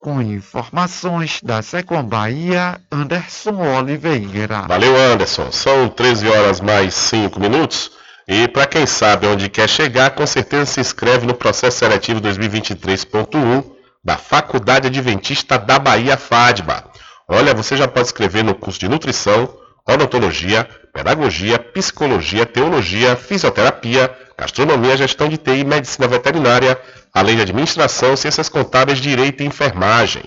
Com informações da Secom Bahia, Anderson Oliveira. Valeu, Anderson. São 13 horas mais 5 minutos. E para quem sabe onde quer chegar, com certeza se inscreve no processo seletivo 2023.1 da Faculdade Adventista da Bahia FADBA. Olha, você já pode escrever no curso de nutrição, odontologia, pedagogia, psicologia, teologia, fisioterapia, gastronomia, gestão de TI, medicina veterinária, além de administração, ciências contábeis, direito e enfermagem.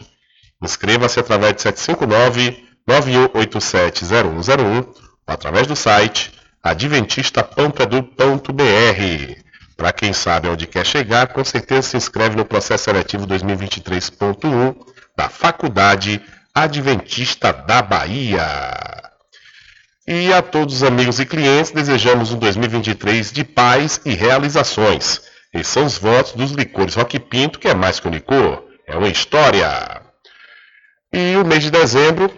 Inscreva-se através de 759-9187-0101 ou através do site adventista.edu.br. Para quem sabe onde quer chegar, com certeza se inscreve no processo seletivo 2023.1 da Faculdade Adventista da Bahia. E a todos os amigos e clientes, desejamos um 2023 de paz e realizações. Esses são os votos dos licores Rock Pinto, que é mais que um licor, é uma história. E o mês de dezembro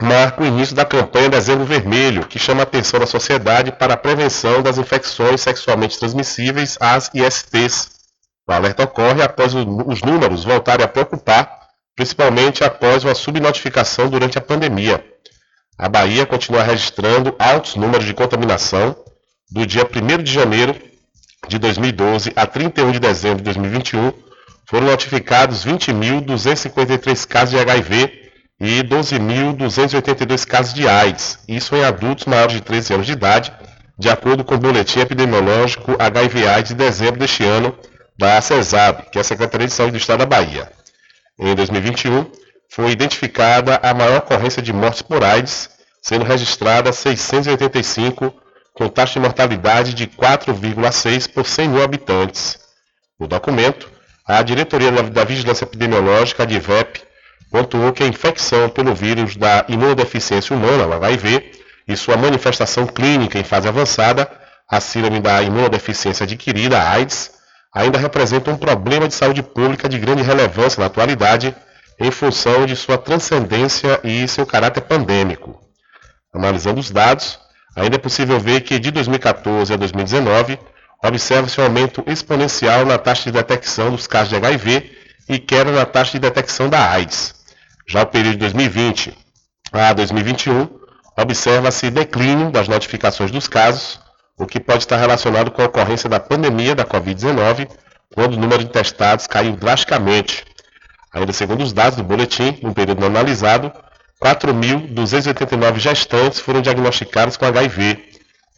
marca o início da campanha Dezembro Vermelho, que chama a atenção da sociedade para a prevenção das infecções sexualmente transmissíveis, as ISTs. O alerta ocorre após os números voltarem a preocupar, principalmente após uma subnotificação durante a pandemia. A Bahia continua registrando altos números de contaminação do dia 1 de janeiro de 2012 a 31 de dezembro de 2021. Foram notificados 20.253 casos de HIV e 12.282 casos de AIDS, isso em adultos maiores de 13 anos de idade, de acordo com o boletim epidemiológico HIV-AIDS de dezembro deste ano da CESAB, que é a Secretaria de Saúde do Estado da Bahia. Em 2021, foi identificada a maior ocorrência de mortes por AIDS, sendo registrada 685, com taxa de mortalidade de 4,6 por 100 mil habitantes. No documento, a Diretoria da Vigilância Epidemiológica, a DIVEP, pontuou que a infecção pelo vírus da imunodeficiência humana, o HIV, e sua manifestação clínica em fase avançada, a síndrome da imunodeficiência adquirida, AIDS, ainda representa um problema de saúde pública de grande relevância na atualidade, em função de sua transcendência e seu caráter pandêmico. Analisando os dados, ainda é possível ver que de 2014 a 2019 observa-se um aumento exponencial na taxa de detecção dos casos de HIV e queda na taxa de detecção da AIDS. Já o período de 2020 a 2021 observa-se declínio das notificações dos casos, o que pode estar relacionado com a ocorrência da pandemia da Covid-19, quando o número de testados caiu drasticamente. Ainda segundo os dados do boletim, no período analisado, 4.289 gestantes foram diagnosticados com HIV.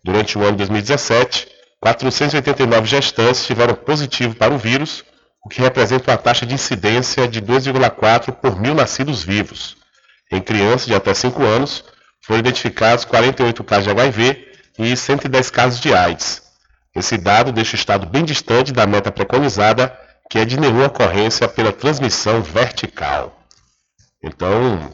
Durante o ano de 2017, 489 gestantes tiveram positivo para o vírus, o que representa uma taxa de incidência de 2,4 por mil nascidos vivos. Em crianças de até 5 anos, foram identificados 48 casos de HIV e 110 casos de AIDS. Esse dado deixa o estado bem distante da meta preconizada, que é de nenhuma ocorrência pela transmissão vertical. Então,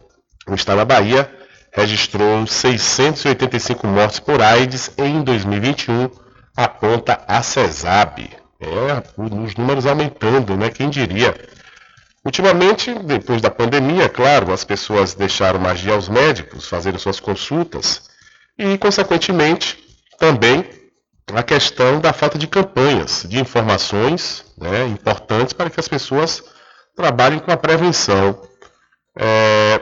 o estado da Bahia registrou 685 mortes por AIDS em 2021, aponta a CESAB. É, os números aumentando, né? Quem diria? Ultimamente, depois da pandemia, claro, as pessoas deixaram mais de aos médicos, fazerem suas consultas e, consequentemente, também a questão da falta de campanhas, de informações né, importantes para que as pessoas trabalhem com a prevenção. É,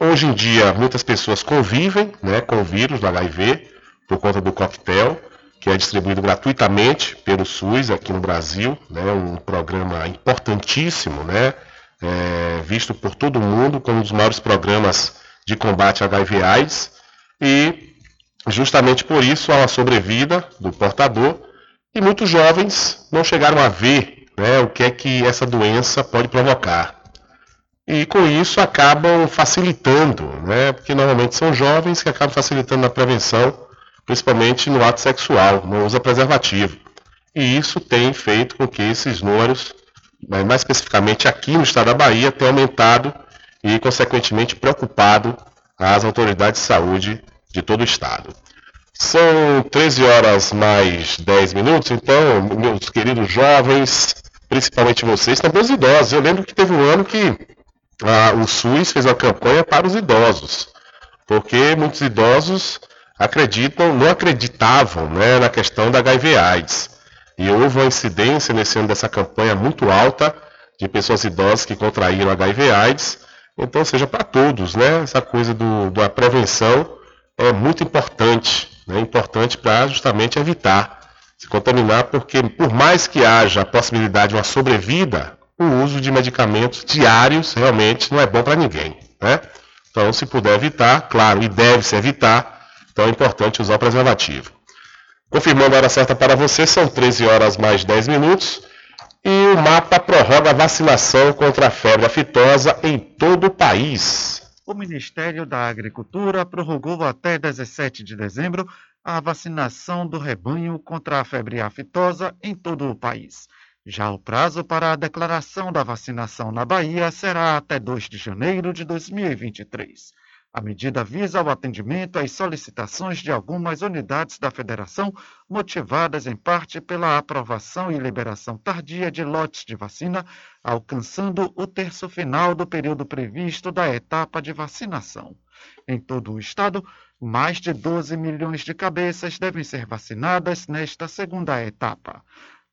hoje em dia, muitas pessoas convivem né, com o vírus do HIV por conta do coquetel que é distribuído gratuitamente pelo SUS aqui no Brasil, né, um programa importantíssimo, né, é, visto por todo mundo como um dos maiores programas de combate a HIV AIDS e justamente por isso há uma sobrevida do portador e muitos jovens não chegaram a ver né, o que é que essa doença pode provocar. E com isso acabam facilitando, né, porque normalmente são jovens que acabam facilitando na prevenção, principalmente no ato sexual, não usa preservativo. E isso tem feito com que esses números, mais especificamente aqui no estado da Bahia, tenham aumentado e, consequentemente, preocupado as autoridades de saúde de todo o estado. São 13 horas mais 10 minutos, então, meus queridos jovens, principalmente vocês, também os idosos. Eu lembro que teve um ano que ah, o SUS fez uma campanha para os idosos, porque muitos idosos acreditam, não acreditavam né, na questão da HIV/AIDS. E houve uma incidência nesse ano dessa campanha muito alta de pessoas idosas que contraíram HIV/AIDS. Então, seja para todos, né? Essa coisa do, da prevenção é muito importante, né? Importante para justamente evitar se contaminar, porque por mais que haja a possibilidade de uma sobrevida, o uso de medicamentos diários realmente não é bom para ninguém. Né? Então, se puder evitar, claro, e deve-se evitar, então é importante usar o preservativo. Confirmando a hora certa para você, são 13 horas mais 10 minutos. E o mapa prorroga a vacinação contra a febre aftosa em todo o país. O Ministério da Agricultura prorrogou até 17 de dezembro a vacinação do rebanho contra a febre aftosa em todo o país. Já o prazo para a declaração da vacinação na Bahia será até 2 de janeiro de 2023. A medida visa o atendimento às solicitações de algumas unidades da federação, motivadas em parte pela aprovação e liberação tardia de lotes de vacina, alcançando o terço final do período previsto da etapa de vacinação. Em todo o estado, mais de 12 milhões de cabeças devem ser vacinadas nesta segunda etapa.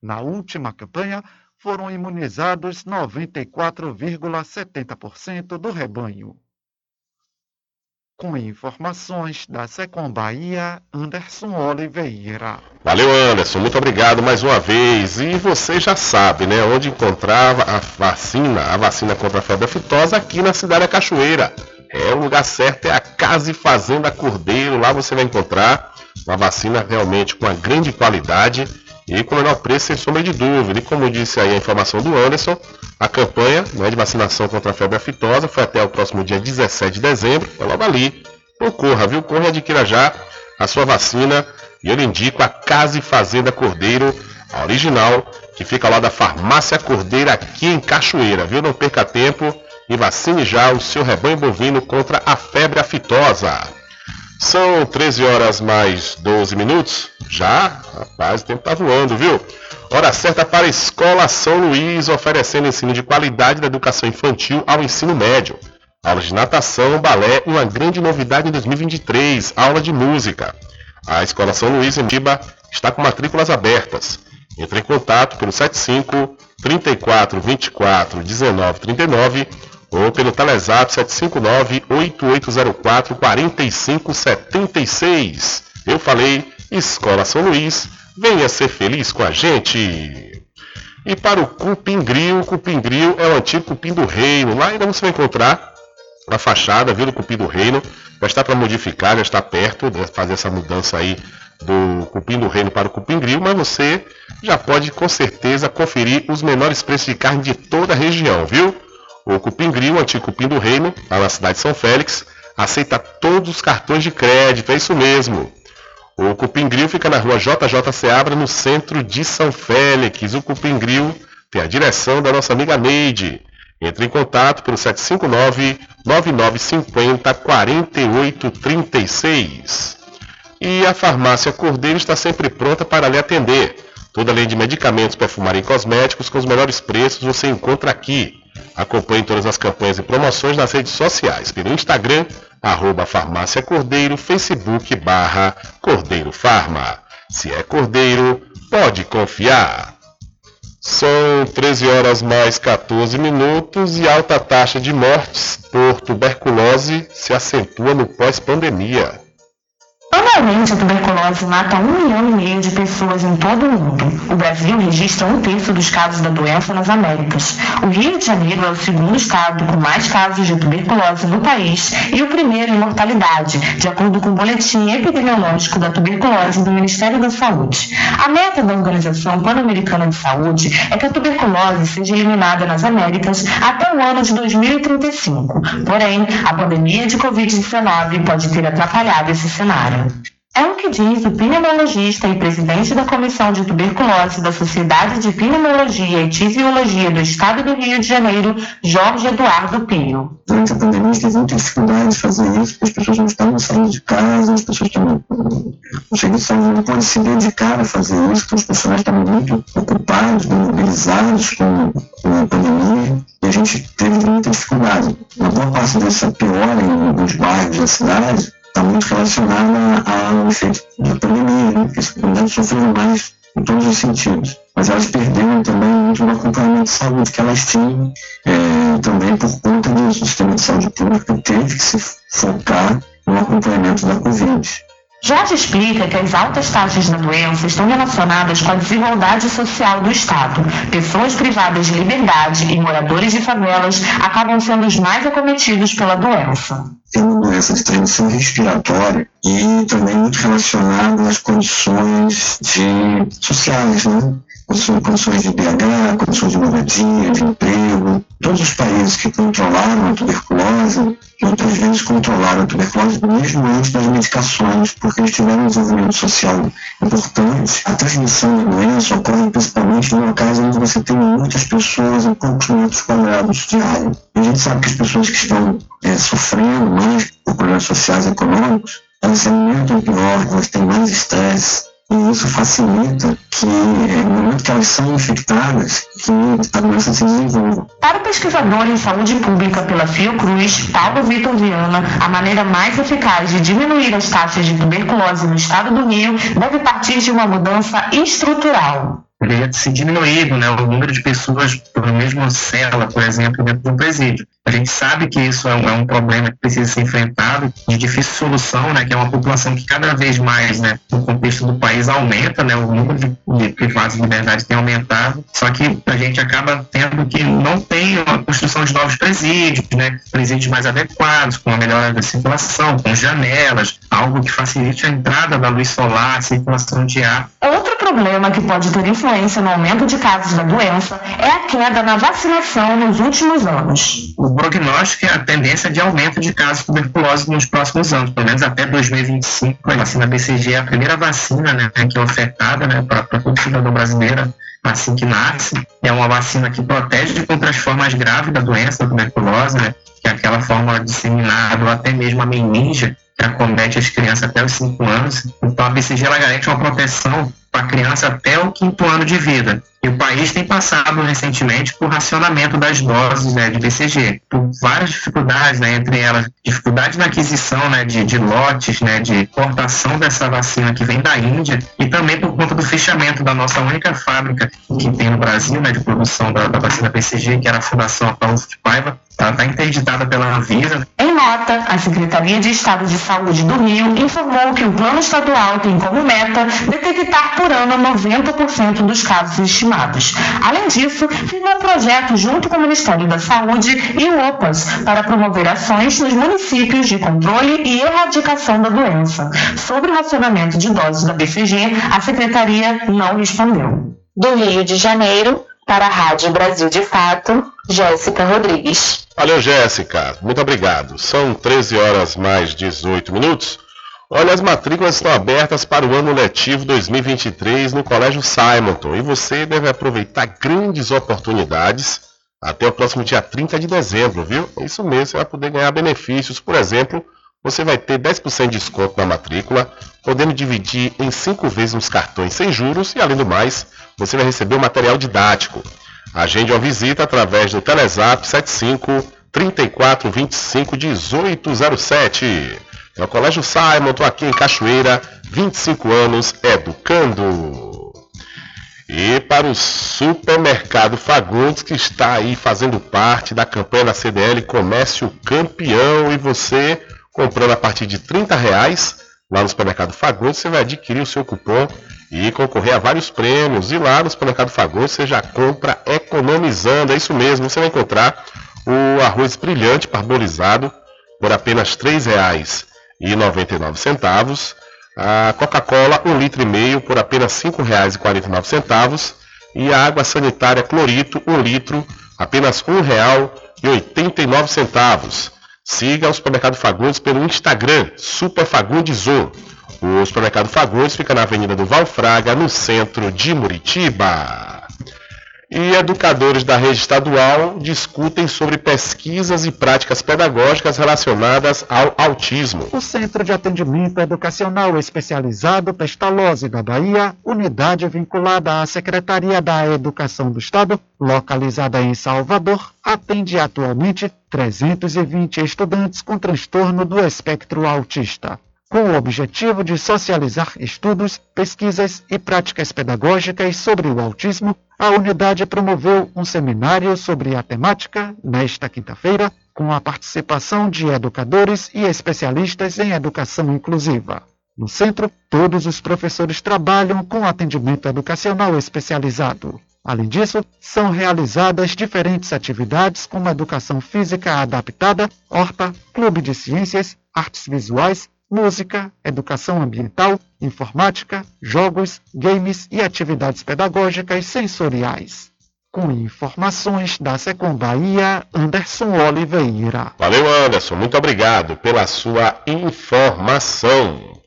Na última campanha, foram imunizados 94,70% do rebanho. Com informações da Secom Bahia, Anderson Oliveira. Valeu, Anderson. Muito obrigado mais uma vez. E você já sabe, né, onde encontrar a vacina, a vacina contra a febre aftosa aqui na cidade da Cachoeira. É, o lugar certo é a Casa e Fazenda Cordeiro. Lá você vai encontrar uma vacina realmente com uma grande qualidade e com o menor preço, sem sombra de dúvida. E como disse aí a informação do Anderson, a campanha né, de vacinação contra a febre aftosa foi até o próximo dia 17 de dezembro. É logo ali. Então corra, viu? Corra e adquira já a sua vacina. E eu lhe indico a Casa e Fazenda Cordeiro, a original, que fica lá da Farmácia Cordeira aqui em Cachoeira, viu? Não perca tempo e vacine já o seu rebanho bovino contra a febre aftosa. São 13 horas mais 12 minutos. Já? Rapaz, o tempo tá voando, viu? Hora certa para a Escola São Luís, oferecendo ensino de qualidade da educação infantil ao ensino médio. Aulas de natação, balé e uma grande novidade em 2023, aula de música. A Escola São Luís em Tiba está com matrículas abertas. Entre em contato pelo 75 34 24 19 39 ou pelo Telezap 759-8804-4576. Eu falei, Escola São Luís, venha ser feliz com a gente. E para o Cupim Grill, o Cupim Grill é o antigo Cupim do Reino. Lá ainda você vai encontrar a fachada, viu, do Cupim do Reino. Já está para modificar, já está perto de fazer essa mudança aí do Cupim do Reino para o Cupim Grill, mas você já pode com certeza conferir os menores preços de carne de toda a região, viu? O Cupim Grill, antigo Cupim do Reino, lá na cidade de São Félix, aceita todos os cartões de crédito, é isso mesmo. O Cupim Grill fica na rua JJ Seabra, no centro de São Félix. O Cupim Grill tem a direção da nossa amiga Neide. Entre em contato pelo 759-9950-4836. E a farmácia Cordeiro está sempre pronta para lhe atender. Toda além de medicamentos, perfumaria e cosméticos com os melhores preços você encontra aqui. Acompanhe todas as campanhas e promoções nas redes sociais, pelo Instagram, arroba Farmácia Cordeiro, Facebook barra Cordeiro Farma. Se é Cordeiro, pode confiar. São 13 horas mais 14 minutos e alta taxa de mortes por tuberculose se acentua no pós-pandemia. Ana Atualmente, a tuberculose mata um milhão e meio de pessoas em todo o mundo. O Brasil registra um terço dos casos da doença nas Américas. O Rio de Janeiro é o segundo estado com mais casos de tuberculose no país e o primeiro em mortalidade, de acordo com o boletim epidemiológico da tuberculose do Ministério da Saúde. A meta da Organização Pan-Americana de Saúde é que a tuberculose seja eliminada nas Américas até o ano de 2035. Porém, a pandemia de Covid-19 pode ter atrapalhado esse cenário. É o que diz o pneumologista e presidente da Comissão de Tuberculose da Sociedade de Pneumologia e Tisiologia do Estado do Rio de Janeiro, Jorge Eduardo Pio. Durante a pandemia, teve muita dificuldade de fazer isso, porque as pessoas não estavam saindo de casa, as pessoas estavam. O não pode se dedicar a fazer isso, então os profissionais estavam muito ocupados, mobilizados com, com a pandemia, e a gente teve muita dificuldade. Uma boa parte dessa piora nos bairros da cidade está muito relacionada ao efeito da pandemia, né? porque as comunidades sofreram mais em todos os sentidos. Mas elas perderam também muito no acompanhamento de saúde que elas tinham, é, também por conta do sistema de saúde pública teve que se focar no acompanhamento da Covid. Jorge explica que as altas taxas da doença estão relacionadas com a desigualdade social do Estado. Pessoas privadas de liberdade e moradores de favelas acabam sendo os mais acometidos pela doença. Tem uma doença de transmissão respiratória e também muito relacionada às condições de sociais, né? Condições de BH, condições de moradia, de emprego. Todos os países que controlaram a tuberculose, muitas vezes controlaram a tuberculose mesmo antes das medicações, porque eles tiveram um desenvolvimento social importante. A transmissão da doença ocorre principalmente em locais onde você tem muitas pessoas em poucos metros quadrados de área. E a gente sabe que as pessoas que estão é, sofrendo mais por problemas sociais e econômicos, elas se alimentam pior, elas têm mais estresse, e isso facilita que, no momento que elas são infectadas, que a doença se desenvolva. Para o pesquisador em saúde pública pela Fiocruz, Paulo Vitor Viana, a maneira mais eficaz de diminuir as taxas de tuberculose no estado do Rio deve partir de uma mudança estrutural deveria ser diminuído né, o número de pessoas por mesma cela, por exemplo, dentro de um presídio. A gente sabe que isso é um, é um, problema que precisa ser enfrentado, de difícil solução, né, que é uma população que cada vez mais, né, no contexto do país, aumenta, né, o número de, de privados de liberdade tem aumentado, só que a gente acaba tendo que não tem a construção de novos presídios, né, presídios mais adequados, com a melhora da circulação, com janelas, algo que facilite a entrada da luz solar, a circulação de ar. Outro problema que pode ter influência no aumento de casos da doença é a queda na vacinação nos últimos anos. O prognóstico é a tendência de aumento de casos de tuberculose nos próximos anos, pelo menos até 2025. A vacina BCG é a primeira vacina né, que é ofertada né, para todo cidadão brasileiro assim que nasce. É uma vacina que protege contra as formas graves da doença da tuberculose, né, que é aquela forma disseminada ou até mesmo a meninge, que acomete as crianças até os 5 anos. Então a BCG ela garante uma proteção para criança até o quinto ano de vida. E o país tem passado recentemente por racionamento das doses né, de BCG, por várias dificuldades, né, entre elas dificuldade na aquisição né, de, de lotes, né, de importação dessa vacina que vem da Índia, e também por conta do fechamento da nossa única fábrica que tem no Brasil né, de produção da, da vacina BCG, que era a Fundação Ataúfo de Paiva, está interditada pela Anvisa. Em nota, a Secretaria de Estado de Saúde do Rio informou que o plano estadual tem como meta detectar por ano 90% dos casos estimados. Além disso, firmou um projeto junto com o Ministério da Saúde e o OPAS para promover ações nos municípios de controle e erradicação da doença. Sobre o racionamento de doses da BCG, a Secretaria não respondeu. Do Rio de Janeiro, para a Rádio Brasil de Fato, Jéssica Rodrigues. Valeu, Jéssica. Muito obrigado. São 13 horas mais 18 minutos. Olha, as matrículas estão abertas para o ano letivo 2023 no Colégio Simonton e você deve aproveitar grandes oportunidades até o próximo dia 30 de dezembro, viu? Isso mesmo, você vai poder ganhar benefícios. Por exemplo, você vai ter 10% de desconto na matrícula, podendo dividir em 5 vezes nos cartões sem juros e, além do mais, você vai receber o material didático. Agende uma visita através do Telezap 75 34 25 1807. É o Colégio Simon, estou aqui em Cachoeira, 25 anos educando. E para o Supermercado Fagundes, que está aí fazendo parte da campanha da CDL Comércio Campeão, e você comprando a partir de 30 reais, lá no supermercado Fagundes, você vai adquirir o seu cupom e concorrer a vários prêmios. E lá no supermercado Fagundes você já compra economizando. É isso mesmo, você vai encontrar o arroz brilhante parbolizado por apenas R$ 3,99. A Coca-Cola, um litro e meio por apenas R$ 5,49. E a água sanitária Clorito, um litro, apenas R$ 1,89. Siga o Supermercado Fagundes pelo Instagram, Super Fagundes 1. O Supermercado Fagundes fica na Avenida do Valfraga, no centro de Muritiba. E educadores da rede estadual discutem sobre pesquisas e práticas pedagógicas relacionadas ao autismo. O Centro de Atendimento Educacional Especializado Pestalozzi da Bahia, unidade vinculada à Secretaria da Educação do Estado, localizada em Salvador, atende atualmente 320 estudantes com transtorno do espectro autista com o objetivo de socializar estudos, pesquisas e práticas pedagógicas sobre o autismo, a unidade promoveu um seminário sobre a temática nesta quinta-feira, com a participação de educadores e especialistas em educação inclusiva. No centro, todos os professores trabalham com atendimento educacional especializado. Além disso, são realizadas diferentes atividades como educação física adaptada, horta, clube de ciências, artes visuais, música, educação ambiental, informática, jogos, games e atividades pedagógicas sensoriais. Com informações da Secom Bahia, Anderson Oliveira. Valeu, Anderson. Muito obrigado pela sua informação.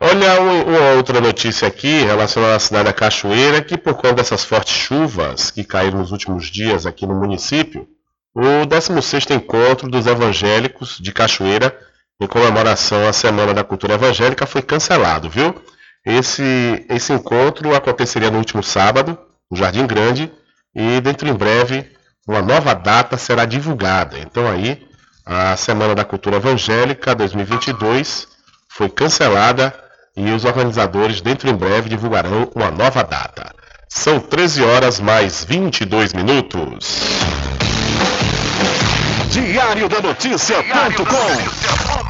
Olha uma outra notícia aqui relacionada à cidade da Cachoeira, que por conta dessas fortes chuvas que caíram nos últimos dias aqui no município, o 16º encontro dos evangélicos de Cachoeira em comemoração à Semana da Cultura Evangélica foi cancelado, viu? Esse, esse encontro aconteceria no último sábado, no Jardim Grande, e dentro em breve uma nova data será divulgada. Então aí, a Semana da Cultura Evangélica 2022 foi cancelada e os organizadores dentro em breve divulgarão uma nova data. São 13 horas mais 22 minutos. Diário da Notícia.com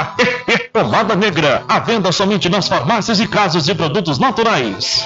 (laughs) Pomada Negra, a venda somente nas farmácias e casas de produtos naturais.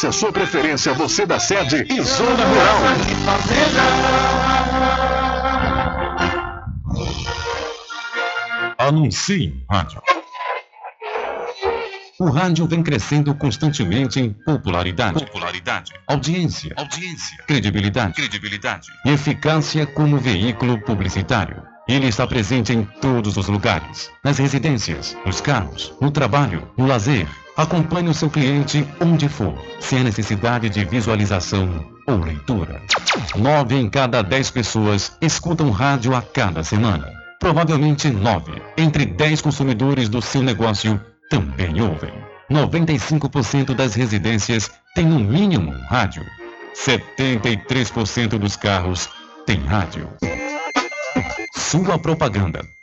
a sua preferência, você da sede e zona rural. Anuncie rádio. O rádio vem crescendo constantemente em popularidade, popularidade, audiência, audiência, credibilidade, credibilidade e eficácia como veículo publicitário. Ele está presente em todos os lugares, nas residências, nos carros, no trabalho, no lazer. Acompanhe o seu cliente onde for, sem a necessidade de visualização ou leitura. Nove em cada dez pessoas escutam rádio a cada semana. Provavelmente nove entre dez consumidores do seu negócio também ouvem. 95% das residências têm no mínimo um rádio. 73% dos carros têm rádio. Sua propaganda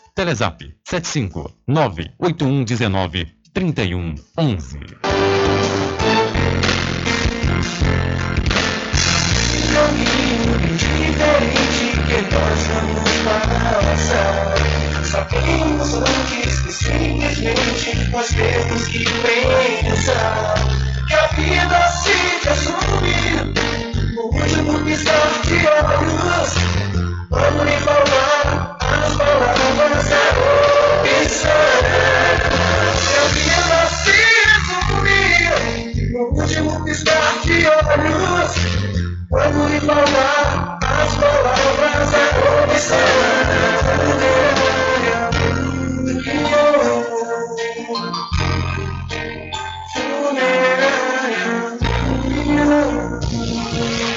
75 98119 3111. caminho diferente que nós vamos passar. Sabemos antes que simplesmente nós temos que pensar que a vida se no de olhos. Quando lhe falar as palavras é opção. Que a vida se resume no último piscar de olhos. Falar as palavras é opção.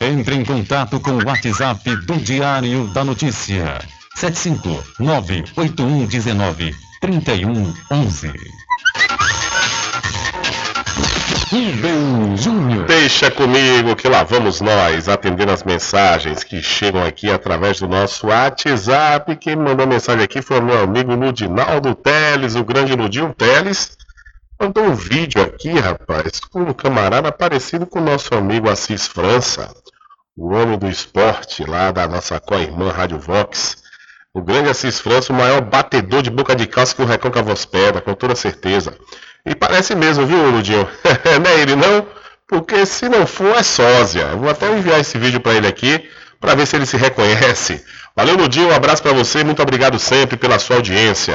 Entre em contato com o WhatsApp do Diário da Notícia. 759-8119-3111. Rubem Júnior. Deixa comigo que lá vamos nós atendendo as mensagens que chegam aqui através do nosso WhatsApp. Quem mandou mensagem aqui foi o meu amigo Ludinaldo Teles, o grande Ludinho Teles. Mandou um vídeo aqui, rapaz, com um camarada parecido com o nosso amigo Assis França, o homem do esporte lá da nossa co-irmã Rádio Vox. O grande Assis França, o maior batedor de boca de calça que o Recôncavo hospeda, com toda certeza. E parece mesmo, viu, Ludinho? (laughs) não é ele não? Porque se não for, é sósia. Vou até enviar esse vídeo para ele aqui, para ver se ele se reconhece. Valeu, Ludinho, um abraço para você, muito obrigado sempre pela sua audiência.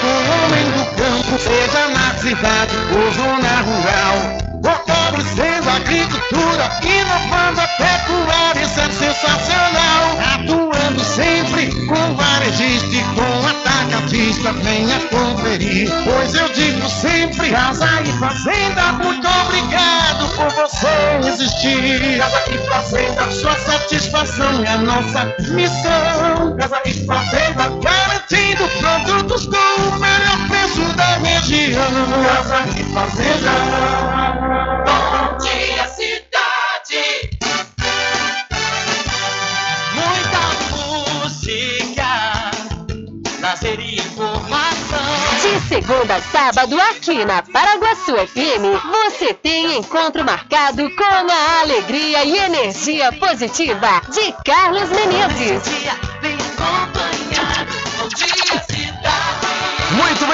com o homem do campo, seja na cidade ou zona rural. Fortalecendo a agricultura, inovando a pecuária, isso é sensacional. Atuando sempre com varejista e com atacadista, venha conferir. Pois eu digo sempre, casa e fazenda, muito obrigado por você existir. Casa e fazenda, sua satisfação é a nossa missão. Casa e fazenda, garantindo produtos com o melhor preço da região. Casa e fazenda. Bom dia, cidade. Muita música, lazer e informação. De segunda a sábado, aqui na Paraguaçu FM, você tem encontro marcado com a alegria e energia positiva de Carlos Menezes.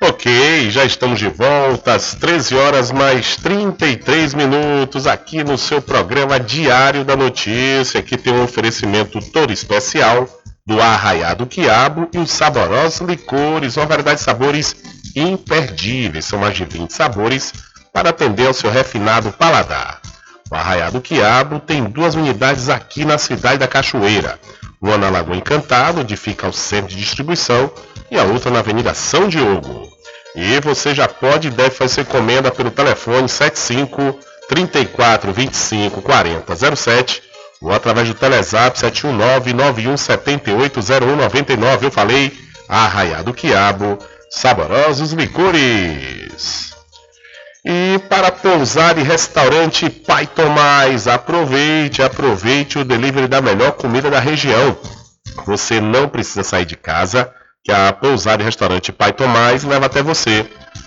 Ok, já estamos de volta às 13 horas mais 33 minutos aqui no seu programa Diário da Notícia. Aqui tem um oferecimento todo especial do Arraiado Quiabo e os saborosos licores, uma variedade de sabores imperdíveis. São mais de 20 sabores para atender ao seu refinado paladar. O Arraiado Quiabo tem duas unidades aqui na cidade da Cachoeira. Uma na Lagoa Encantado, onde fica o centro de distribuição, e a outra na Avenida São Diogo. E você já pode e deve fazer encomenda pelo telefone 75 34 25 40 07 ou através do Telezap 719 91 78 0199. Eu falei Arraiado Quiabo, saborosos licores. E para pousar e restaurante Pai Tomás, aproveite, aproveite o delivery da melhor comida da região. Você não precisa sair de casa, que a pousada e restaurante Pai Tomás leva até você.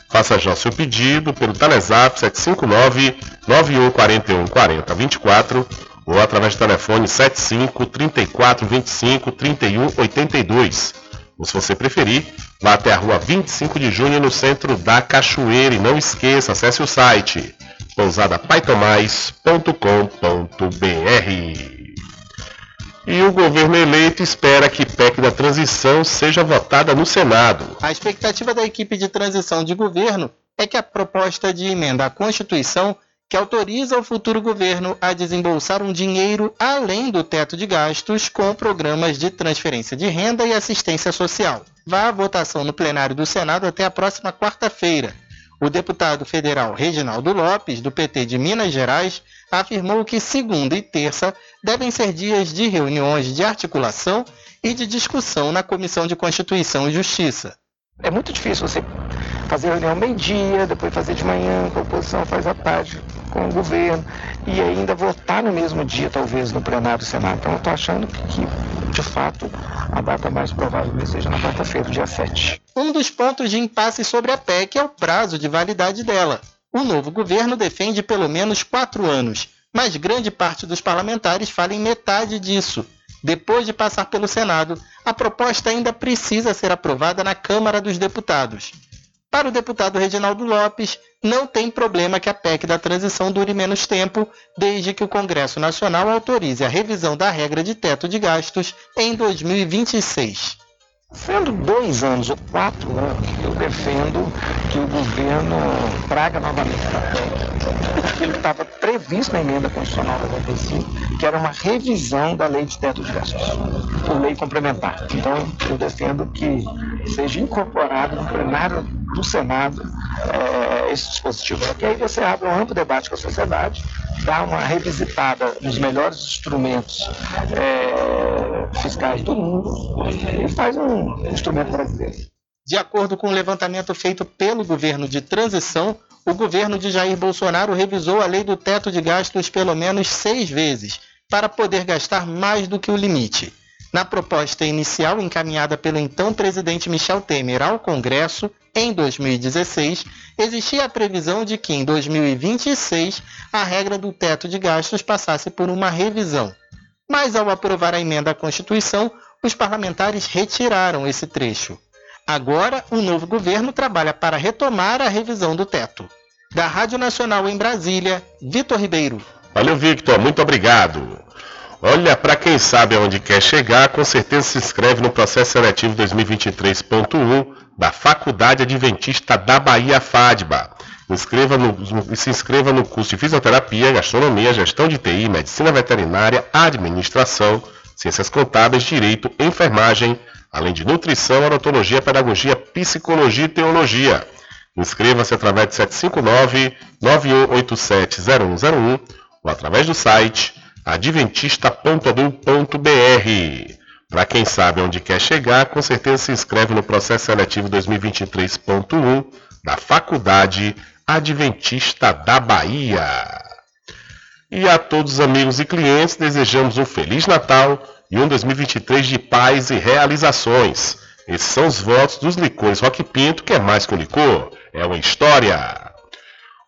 Faça já o seu pedido pelo Telezap 759 9141 40 24 ou através do telefone 75 34 25 31 82. Ou se você preferir, vá até a rua 25 de junho no centro da Cachoeira e não esqueça, acesse o site pousadapaitomais.com.br. E o governo eleito espera que PEC da transição seja votada no Senado. A expectativa da equipe de transição de governo é que a proposta de emenda à Constituição que autoriza o futuro governo a desembolsar um dinheiro além do teto de gastos com programas de transferência de renda e assistência social. Vá à votação no plenário do Senado até a próxima quarta-feira. O deputado federal Reginaldo Lopes, do PT de Minas Gerais, afirmou que segunda e terça devem ser dias de reuniões de articulação e de discussão na Comissão de Constituição e Justiça. É muito difícil você fazer reunião meio-dia, depois fazer de manhã a oposição, faz à tarde com o governo e ainda votar no mesmo dia, talvez, no plenário do Senado. Então eu estou achando que, de fato, a data mais provável seja na quarta-feira, dia 7. Um dos pontos de impasse sobre a PEC é o prazo de validade dela. O novo governo defende pelo menos quatro anos, mas grande parte dos parlamentares fala em metade disso. Depois de passar pelo Senado, a proposta ainda precisa ser aprovada na Câmara dos Deputados. Para o deputado Reginaldo Lopes, não tem problema que a PEC da transição dure menos tempo, desde que o Congresso Nacional autorize a revisão da regra de teto de gastos em 2026. Sendo dois anos ou quatro anos, eu defendo que o governo traga novamente a PEC. Ele estava previsto na emenda constitucional 95, que era uma revisão da lei de teto de gastos, por lei complementar. Então, eu defendo que seja incorporado no plenário do Senado é, esse dispositivo. Porque aí você abre um amplo debate com a sociedade, dá uma revisitada nos melhores instrumentos é, fiscais do mundo e faz um instrumento brasileiro. De acordo com o levantamento feito pelo governo de transição, o governo de Jair Bolsonaro revisou a lei do teto de gastos pelo menos seis vezes, para poder gastar mais do que o limite. Na proposta inicial encaminhada pelo então presidente Michel Temer ao Congresso, em 2016, existia a previsão de que em 2026 a regra do teto de gastos passasse por uma revisão. Mas ao aprovar a emenda à Constituição, os parlamentares retiraram esse trecho. Agora, o novo governo trabalha para retomar a revisão do teto. Da Rádio Nacional em Brasília, Vitor Ribeiro. Valeu, Victor. Muito obrigado. Olha, para quem sabe aonde quer chegar, com certeza se inscreve no processo seletivo 2023.1 da Faculdade Adventista da Bahia FADBA. Inscreva no, se inscreva no curso de Fisioterapia, Gastronomia, Gestão de TI, Medicina Veterinária, Administração, Ciências Contábeis, Direito, Enfermagem, além de Nutrição, Odontologia, Pedagogia, Psicologia e Teologia. Inscreva-se através de 759-9187-0101 ou através do site adventista.edu.br. Para quem sabe onde quer chegar, com certeza se inscreve no processo seletivo 2023.1 da Faculdade Adventista da Bahia. E a todos os amigos e clientes, desejamos um Feliz Natal e um 2023 de paz e realizações. Esses são os votos dos licores Rock Pinto, que é mais que um licor, é uma história.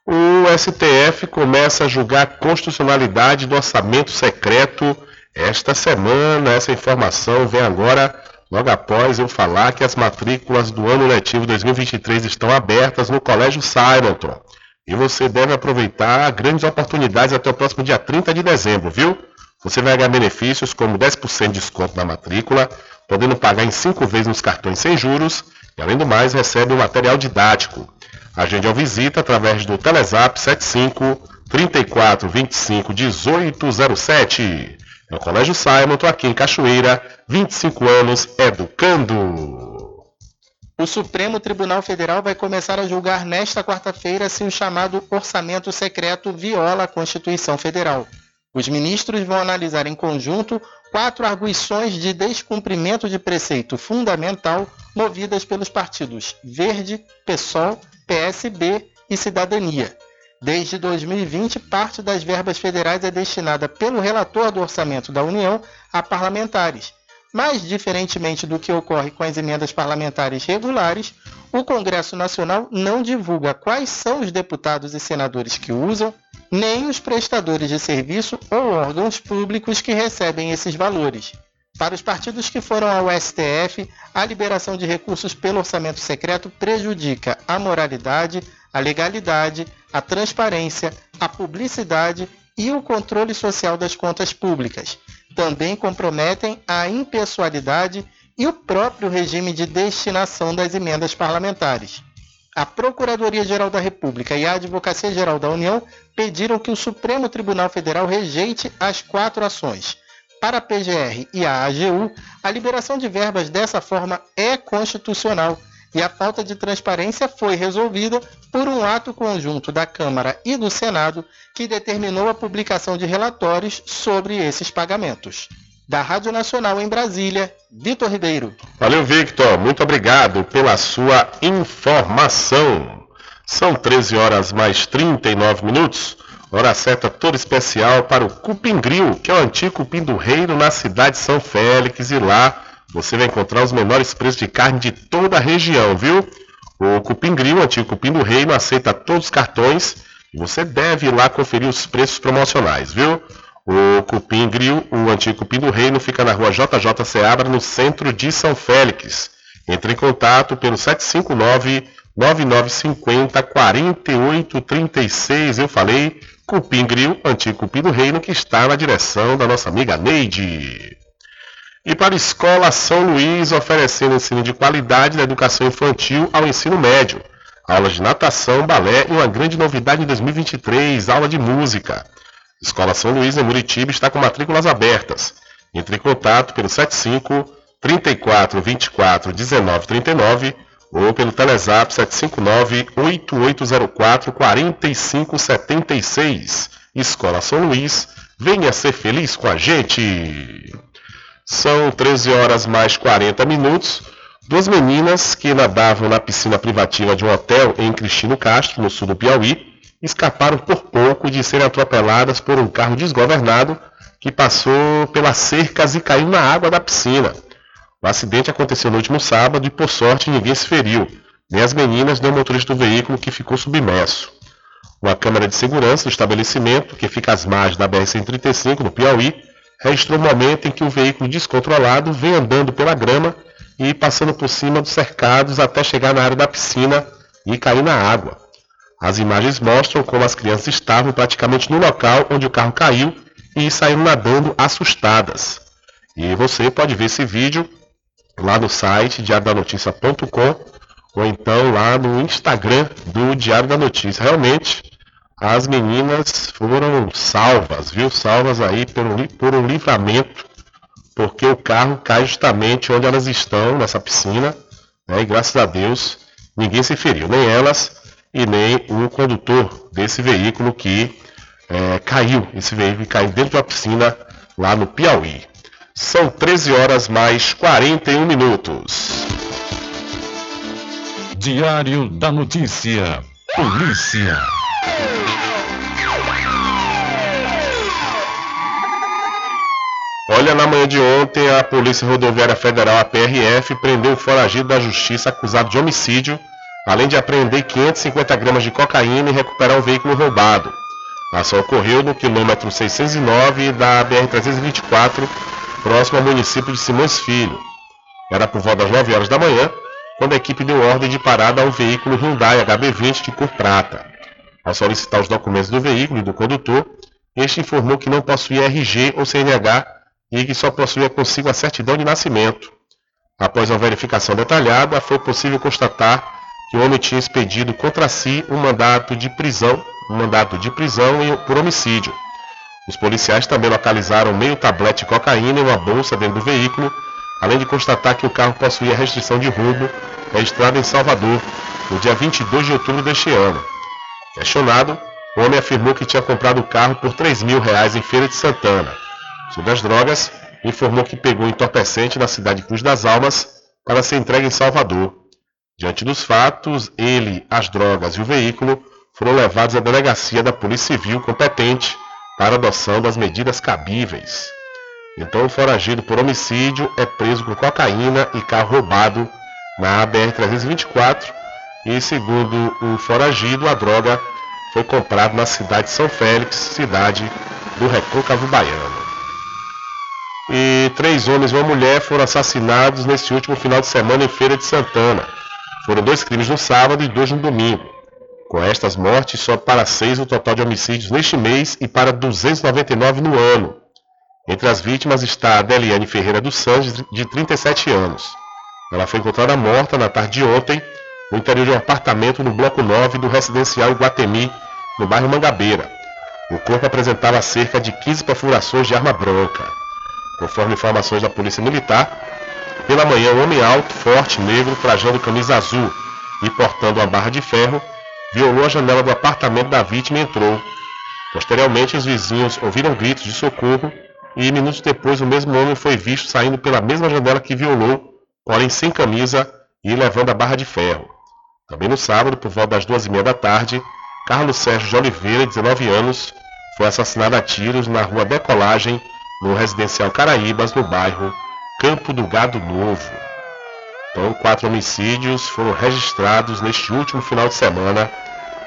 O STF começa a julgar a constitucionalidade do orçamento secreto esta semana. Essa informação vem agora, logo após eu falar que as matrículas do ano letivo 2023 estão abertas no Colégio Simonton. E você deve aproveitar grandes oportunidades até o próximo dia 30 de dezembro, viu? Você vai ganhar benefícios como 10% de desconto na matrícula, podendo pagar em 5 vezes nos cartões sem juros e, além do mais, recebe o material didático. Agende ao visita através do Telezap 75 34 25 1807. É o Colégio Simon, estou aqui em Cachoeira, 25 anos educando. O Supremo Tribunal Federal vai começar a julgar nesta quarta-feira se o chamado orçamento secreto viola a Constituição Federal. Os ministros vão analisar em conjunto quatro arguições de descumprimento de preceito fundamental movidas pelos partidos Verde, PSOL, PSB e Cidadania. Desde 2020, parte das verbas federais é destinada pelo relator do orçamento da União a parlamentares. Mas, diferentemente do que ocorre com as emendas parlamentares regulares, o Congresso Nacional não divulga quais são os deputados e senadores que usam, nem os prestadores de serviço ou órgãos públicos que recebem esses valores. Para os partidos que foram ao STF, a liberação de recursos pelo orçamento secreto prejudica a moralidade, a legalidade, a transparência, a publicidade e o controle social das contas públicas. Também comprometem a impessoalidade e o próprio regime de destinação das emendas parlamentares. A Procuradoria-Geral da República e a Advocacia-Geral da União pediram que o Supremo Tribunal Federal rejeite as quatro ações para a PGR e a AGU, a liberação de verbas dessa forma é constitucional e a falta de transparência foi resolvida por um ato conjunto da Câmara e do Senado que determinou a publicação de relatórios sobre esses pagamentos. Da Rádio Nacional em Brasília, Vitor Ribeiro. Valeu, Victor. Muito obrigado pela sua informação. São 13 horas mais 39 minutos. Hora certa toda especial para o Cupim Grill, que é o antigo cupim do reino na cidade de São Félix. E lá você vai encontrar os menores preços de carne de toda a região, viu? O Cupim Grill, antigo Cupim do Reino, aceita todos os cartões e você deve ir lá conferir os preços promocionais, viu? O Cupim Grill, o antigo Cupim do Reino, fica na rua JJ Seabra, no centro de São Félix. Entre em contato pelo 759 9950 4836. Eu falei Cupim Grill, antigo Cupim do Reino, que está na direção da nossa amiga Neide. E para a Escola São Luís, oferecendo ensino de qualidade da educação infantil ao ensino médio. Aulas de natação, balé e uma grande novidade em 2023, aula de música. Escola São Luís, em Muritiba, está com matrículas abertas. Entre em contato pelo 75 34 24 19 39 ou pelo Telezap 759 8804 4576. Escola São Luís, venha ser feliz com a gente! São 13 horas mais 40 minutos. Duas meninas que nadavam na piscina privativa de um hotel em Cristino Castro, no sul do Piauí, escaparam por pouco de serem atropeladas por um carro desgovernado que passou pelas cercas e caiu na água da piscina. O acidente aconteceu no último sábado e, por sorte, ninguém se feriu, nem as meninas nem o motorista do veículo que ficou submerso. Uma câmera de segurança do estabelecimento, que fica às margens da BR-135, no Piauí, registrou o momento em que o veículo descontrolado vem andando pela grama e passando por cima dos cercados até chegar na área da piscina e cair na água. As imagens mostram como as crianças estavam praticamente no local onde o carro caiu e saíram nadando assustadas. E você pode ver esse vídeo lá no site diariodanoticia.com ou então lá no Instagram do Diário da Notícia. Realmente, as meninas foram salvas, viu? Salvas aí por um, por um livramento, porque o carro cai justamente onde elas estão, nessa piscina, né? e graças a Deus ninguém se feriu, nem elas e nem o condutor desse veículo que é, caiu, esse veículo caiu dentro da piscina lá no Piauí. São 13 horas mais 41 minutos. Diário da Notícia. Polícia. Olha, na manhã de ontem, a Polícia Rodoviária Federal, a PRF, prendeu o foragido da Justiça acusado de homicídio, além de apreender 550 gramas de cocaína e recuperar um veículo roubado. A ação ocorreu no quilômetro 609 da BR-324, próximo ao município de Simões Filho. Era por volta das 9 horas da manhã, quando a equipe deu ordem de parada ao veículo Hyundai HB20 de cor prata. Ao solicitar os documentos do veículo e do condutor, este informou que não possuía RG ou CNH e que só possuía consigo a certidão de nascimento. Após uma verificação detalhada, foi possível constatar que o homem tinha expedido contra si um mandato de prisão, um mandato de prisão por homicídio. Os policiais também localizaram meio tablete de cocaína em uma bolsa dentro do veículo, além de constatar que o carro possuía restrição de roubo, registrada em Salvador, no dia 22 de outubro deste ano. Questionado, o homem afirmou que tinha comprado o carro por 3 mil reais em Feira de Santana. Sobre as drogas, informou que pegou entorpecente na cidade de Cruz das Almas para ser entregue em Salvador. Diante dos fatos, ele, as drogas e o veículo foram levados à delegacia da Polícia Civil competente para adoção das medidas cabíveis. Então, o foragido por homicídio é preso com cocaína e carro roubado na BR-324 e, segundo o foragido, a droga foi comprada na cidade de São Félix, cidade do Recôncavo Baiano. E três homens e uma mulher foram assassinados neste último final de semana em Feira de Santana. Foram dois crimes no sábado e dois no domingo. Com estas mortes, só para seis o total de homicídios neste mês e para 299 no ano. Entre as vítimas está a Deliane Ferreira dos Santos, de 37 anos. Ela foi encontrada morta na tarde de ontem, no interior de um apartamento no bloco 9 do residencial Guatemi, no bairro Mangabeira. O corpo apresentava cerca de 15 perfurações de arma branca. Conforme informações da Polícia Militar, pela manhã um homem alto, forte, negro, trajando camisa azul e portando uma barra de ferro, violou a janela do apartamento da vítima e entrou. Posteriormente, os vizinhos ouviram gritos de socorro e minutos depois o mesmo homem foi visto saindo pela mesma janela que violou, porém sem camisa e levando a barra de ferro. Também no sábado, por volta das duas e meia da tarde, Carlos Sérgio de Oliveira, 19 anos, foi assassinado a tiros na rua Decolagem, no residencial Caraíbas, no bairro Campo do Gado Novo. Então, quatro homicídios foram registrados neste último final de semana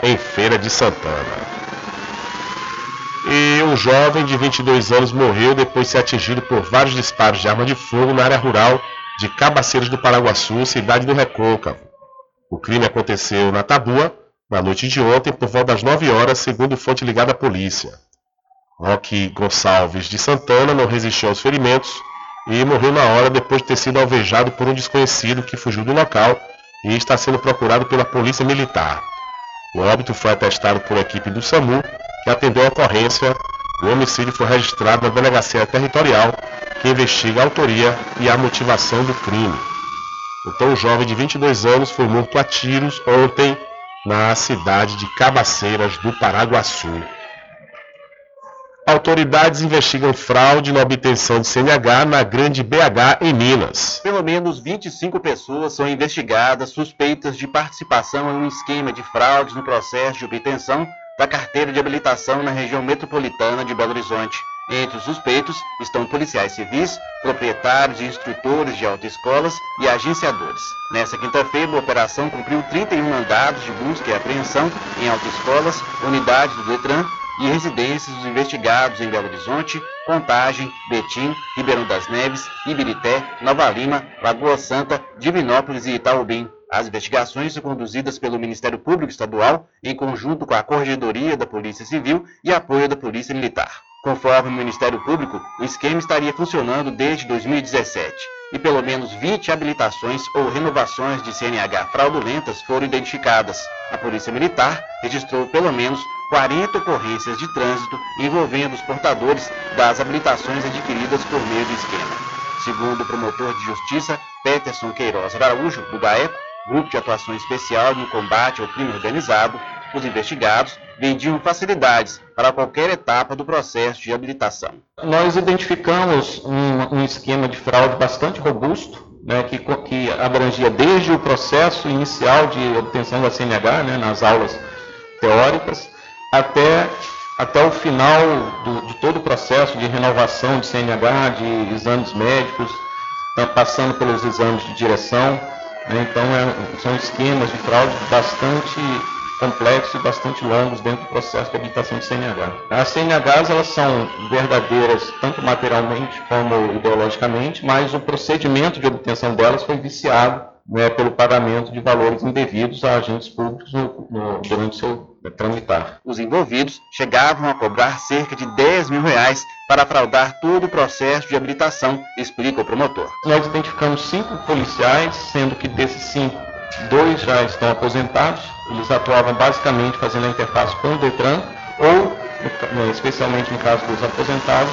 em Feira de Santana. E um jovem de 22 anos morreu depois de ser atingido por vários disparos de arma de fogo na área rural de Cabaceiros do Paraguaçu, cidade do Recôncavo. O crime aconteceu na Tabua, na noite de ontem, por volta das 9 horas, segundo fonte ligada à polícia. Roque Gonçalves de Santana não resistiu aos ferimentos e morreu na hora depois de ter sido alvejado por um desconhecido que fugiu do local e está sendo procurado pela polícia militar. O óbito foi atestado por equipe do SAMU, que atendeu a ocorrência. O homicídio foi registrado na delegacia territorial, que investiga a autoria e a motivação do crime. Então, o jovem de 22 anos foi morto a tiros ontem na cidade de Cabaceiras do Paraguaçu. Autoridades investigam fraude na obtenção de CNH na Grande BH em Minas. Pelo menos 25 pessoas são investigadas suspeitas de participação em um esquema de fraudes no processo de obtenção da carteira de habilitação na região metropolitana de Belo Horizonte. Entre os suspeitos estão policiais civis, proprietários e instrutores de autoescolas e agenciadores. Nessa quinta-feira, a operação cumpriu 31 mandados de busca e apreensão em autoescolas, unidades do Detran e residências dos investigados em Belo Horizonte, Contagem, Betim, Ribeirão das Neves, Ibirité, Nova Lima, Lagoa Santa, Divinópolis e Itaubim. As investigações são conduzidas pelo Ministério Público Estadual em conjunto com a Corregedoria da Polícia Civil e apoio da Polícia Militar. Conforme o Ministério Público, o esquema estaria funcionando desde 2017 e pelo menos 20 habilitações ou renovações de CNH fraudulentas foram identificadas. A Polícia Militar registrou pelo menos 40 ocorrências de trânsito envolvendo os portadores das habilitações adquiridas por meio do esquema. Segundo o promotor de justiça Peterson Queiroz Araújo, do GAECO, Grupo de Atuação Especial no Combate ao Crime Organizado, os investigados vendiam facilidades para qualquer etapa do processo de habilitação. Nós identificamos um, um esquema de fraude bastante robusto, né, que, que, abrangia desde o processo inicial de obtenção da CNH, né, nas aulas teóricas, até, até o final do, de todo o processo de renovação de CNH, de exames médicos, tá, passando pelos exames de direção. Né, então, é, são esquemas de fraude bastante complexos e bastante longos dentro do processo de habilitação de CNH. As CNHs elas são verdadeiras tanto materialmente como ideologicamente, mas o procedimento de obtenção delas foi viciado né, pelo pagamento de valores indevidos a agentes públicos no, no, durante seu tramitar. Os envolvidos chegavam a cobrar cerca de 10 mil reais para fraudar todo o processo de habilitação, explica o promotor. Nós identificamos cinco policiais, sendo que desses cinco, dois já estão aposentados. Eles atuavam basicamente fazendo a interface com o Detran ou, especialmente no caso dos aposentados,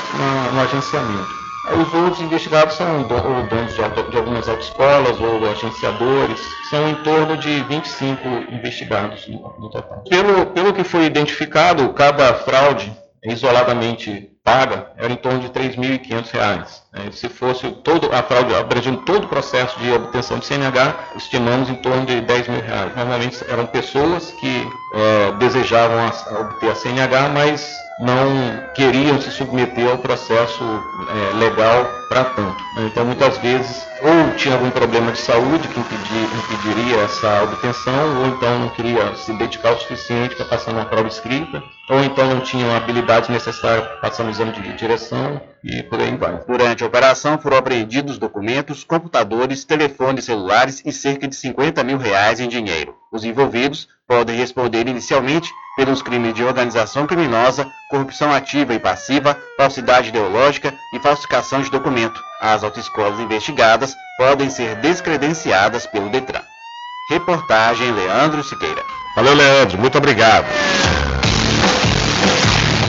no agenciamento. Os outros investigados são donos de, algumas autoescolas ou agenciadores, são em torno de 25 investigados no total. Pelo, pelo que foi identificado, cada fraude isoladamente paga era em torno de R$ 3.500. Né? Se fosse todo a fraude abrangendo todo o processo de obtenção de CNH, estimamos em torno de 10 mil reais. Normalmente eram pessoas que é, desejavam a, obter a CNH, mas não queriam se submeter ao processo é, legal para tanto. Então, muitas vezes, ou tinha algum problema de saúde que impedir, impediria essa obtenção, ou então não queria se dedicar o suficiente para passar uma prova escrita, ou então não tinham a habilidade necessária para passar no exame de direção, e por aí vai. Durante a operação foram apreendidos documentos, computadores, telefones celulares e cerca de 50 mil reais em dinheiro. Os envolvidos podem responder inicialmente pelos crimes de organização criminosa, corrupção ativa e passiva, falsidade ideológica e falsificação de documento. As autoescolas investigadas podem ser descredenciadas pelo Detran. Reportagem Leandro Siqueira. Valeu, Leandro. Muito obrigado.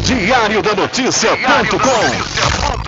Diário da Notícia.com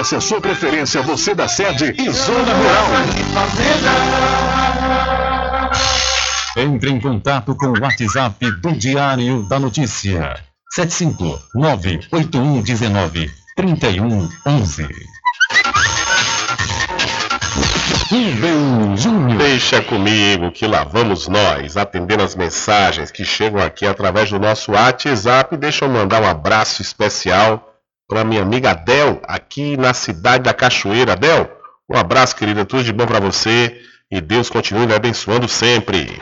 a sua preferência, você da sede e zona rural. Entre em contato com o WhatsApp do Diário da Notícia. 759-8119-3111. Rubem Júnior. Deixa comigo que lá vamos nós, atendendo as mensagens que chegam aqui através do nosso WhatsApp. Deixa eu mandar um abraço especial para minha amiga Adel, aqui na cidade da Cachoeira. Adel, um abraço, querida, tudo de bom para você e Deus continue me abençoando sempre.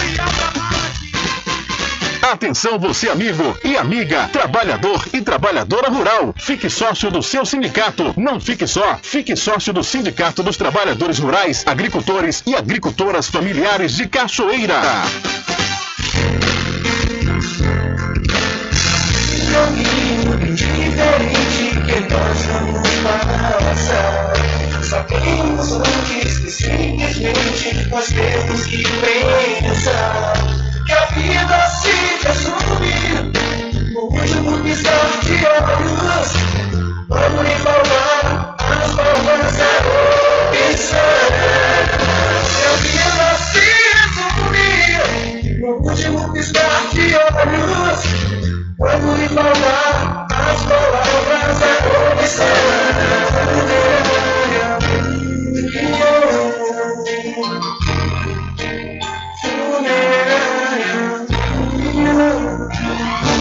Atenção você amigo e amiga, trabalhador e trabalhadora rural. Fique sócio do seu sindicato. Não fique só, fique sócio do Sindicato dos Trabalhadores Rurais, Agricultores e Agricultoras Familiares de Cachoeira. Sabemos antes que simplesmente nós temos que pensar que a vida se resume no último piscar de olhos. Vamos lhe falar as palavras da opção. Que a vida se resume no último piscar de olhos. Quando lhe falar as palavras da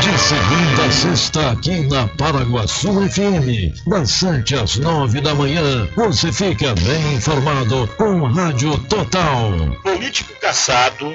De segunda a sexta, aqui na Paraguaçu FM, 7 às 9 da manhã, você fica bem informado com Rádio Total. Político caçado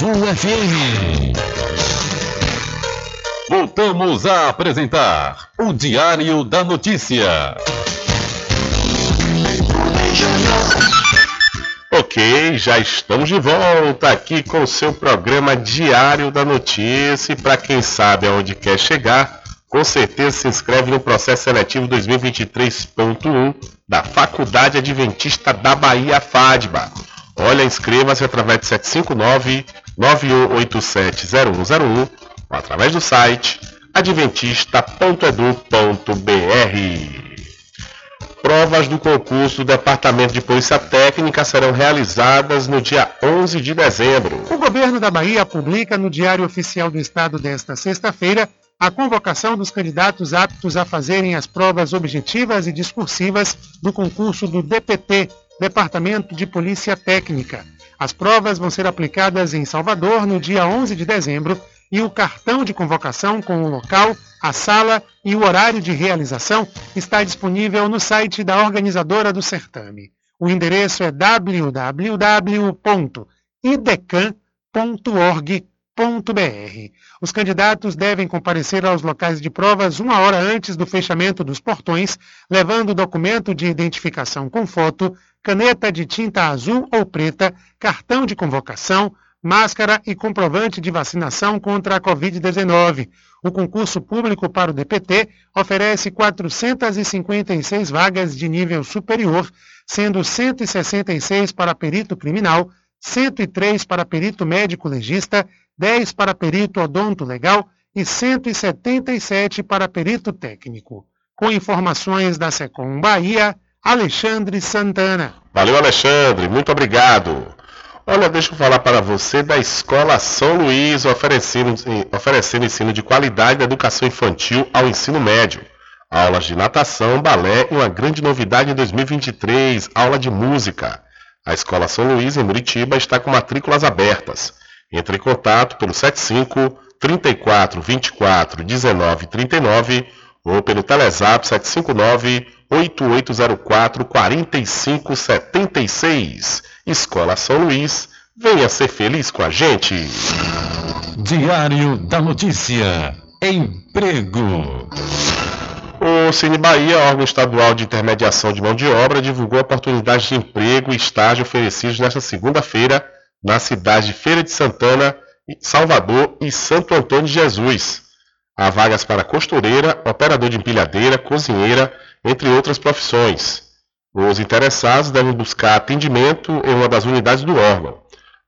FM. Voltamos a apresentar o Diário da Notícia. Ok, já estamos de volta aqui com o seu programa Diário da Notícia. E para quem sabe aonde quer chegar, com certeza se inscreve no processo seletivo 2023.1 da Faculdade Adventista da Bahia, FADBA. Olha, inscreva-se através de 759-9187-0101 ou através do site adventista.edu.br. Provas do concurso do Departamento de Polícia Técnica serão realizadas no dia 11 de dezembro. O governo da Bahia publica no Diário Oficial do Estado desta sexta-feira a convocação dos candidatos aptos a fazerem as provas objetivas e discursivas do concurso do DPT, Departamento de Polícia Técnica. As provas vão ser aplicadas em Salvador no dia 11 de dezembro e o cartão de convocação com o local, a sala e o horário de realização está disponível no site da organizadora do certame. O endereço é www.idecan.org.br. Os candidatos devem comparecer aos locais de provas uma hora antes do fechamento dos portões, levando documento de identificação com foto, caneta de tinta azul ou preta, cartão de convocação, máscara e comprovante de vacinação contra a Covid-19. O concurso público para o DPT oferece 456 vagas de nível superior, sendo 166 para perito criminal, 103 para perito médico legista, 10 para perito odonto legal e 177 para perito técnico. Com informações da Secom Bahia, Alexandre Santana. Valeu, Alexandre, muito obrigado. Olha, deixa eu falar para você da Escola São Luís, oferecendo, oferecendo ensino de qualidade da educação infantil ao ensino médio. Aulas de natação, balé e uma grande novidade em 2023, aula de música. A Escola São Luís, em Muritiba, está com matrículas abertas. Entre em contato pelo 75 34 24 19 39 ou pelo Telezap 759 8804 4576. Escola São Luís, venha ser feliz com a gente. Diário da Notícia. Emprego. O Cine Bahia, órgão estadual de intermediação de mão de obra, divulgou oportunidades de emprego e estágio oferecidos nesta segunda-feira na cidade de Feira de Santana, Salvador e Santo Antônio de Jesus. Há vagas para costureira, operador de empilhadeira, cozinheira, entre outras profissões. Os interessados devem buscar atendimento em uma das unidades do órgão.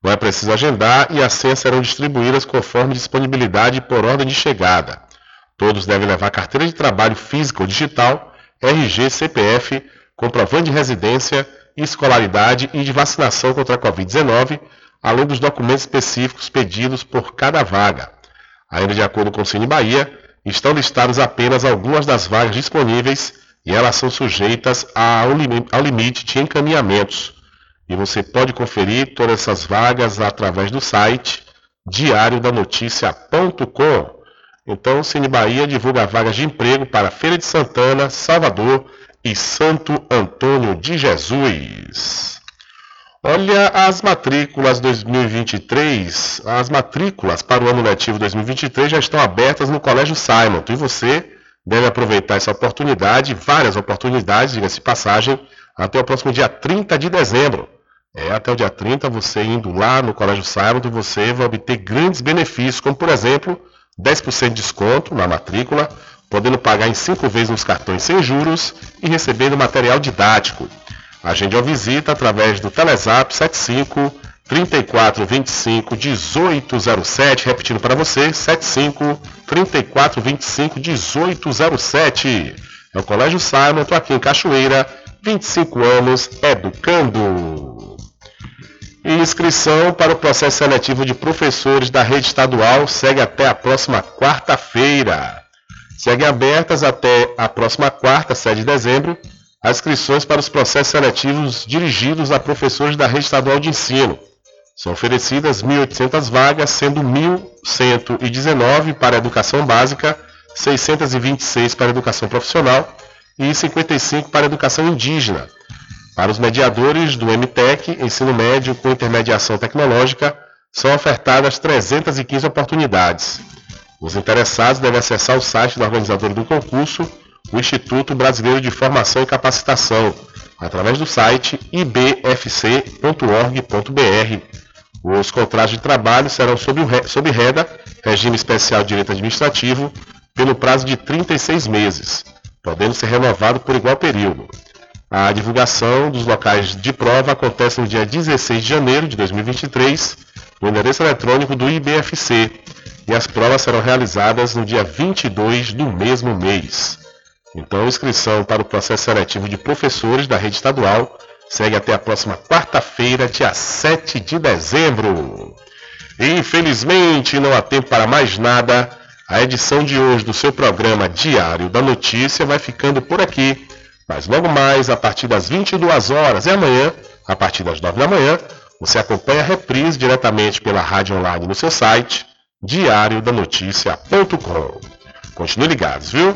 Não é preciso agendar e as senhas serão distribuídas conforme disponibilidade por ordem de chegada. Todos devem levar carteira de trabalho física ou digital, RG, CPF, comprovante de residência, escolaridade e de vacinação contra a Covid-19, além dos documentos específicos pedidos por cada vaga. Ainda de acordo com o Cine Bahia, estão listadas apenas algumas das vagas disponíveis e elas são sujeitas ao limite de encaminhamentos. E você pode conferir todas essas vagas através do site diariodanoticia.com. Então, Cine Bahia divulga vagas de emprego para Feira de Santana, Salvador e Santo Antônio de Jesus. Olha, as matrículas 2023, as matrículas para o ano letivo 2023 já estão abertas no Colégio Simon. E você deve aproveitar essa oportunidade, várias oportunidades, diga-se passagem, até o próximo dia 30 de dezembro. É, até o dia 30, você indo lá no Colégio Simon, você vai obter grandes benefícios, como por exemplo, 10% de desconto na matrícula, podendo pagar em 5 vezes nos cartões sem juros e recebendo material didático. Agende uma visita através do Telezap 75 34 25 1807, repetindo para você, 75 34 25 1807. É o Colégio Simon, estou aqui em Cachoeira, 25 anos educando. Inscrição para o processo seletivo de professores da rede estadual segue até a próxima quarta-feira. Seguem abertas até a próxima quarta, 7 de dezembro, as inscrições para os processos seletivos dirigidos a professores da rede estadual de ensino. São oferecidas 1.800 vagas, sendo 1.119 para a educação básica, 626 para a educação profissional e 55 para a educação indígena. Para os mediadores do MTEC, ensino médio com intermediação tecnológica, são ofertadas 315 oportunidades. Os interessados devem acessar o site do organizador do concurso, o Instituto Brasileiro de Formação e Capacitação, através do site ibfc.org.br. Os contratos de trabalho serão sob, sob REDA, Regime Especial de Direito Administrativo, pelo prazo de 36 meses, podendo ser renovado por igual período. A divulgação dos locais de prova acontece no dia 16 de janeiro de 2023, no endereço eletrônico do IBFC, e as provas serão realizadas no dia 22 do mesmo mês. Então, a inscrição para o processo seletivo de professores da rede estadual segue até a próxima quarta-feira, dia 7 de dezembro. Infelizmente, não há tempo para mais nada. A edição de hoje do seu programa Diário da Notícia vai ficando por aqui. Mas logo mais, a partir das 22 horas e amanhã, a partir das 9 da manhã, você acompanha a reprise diretamente pela rádio online no seu site, diariodanoticia.com. Continue ligados, viu?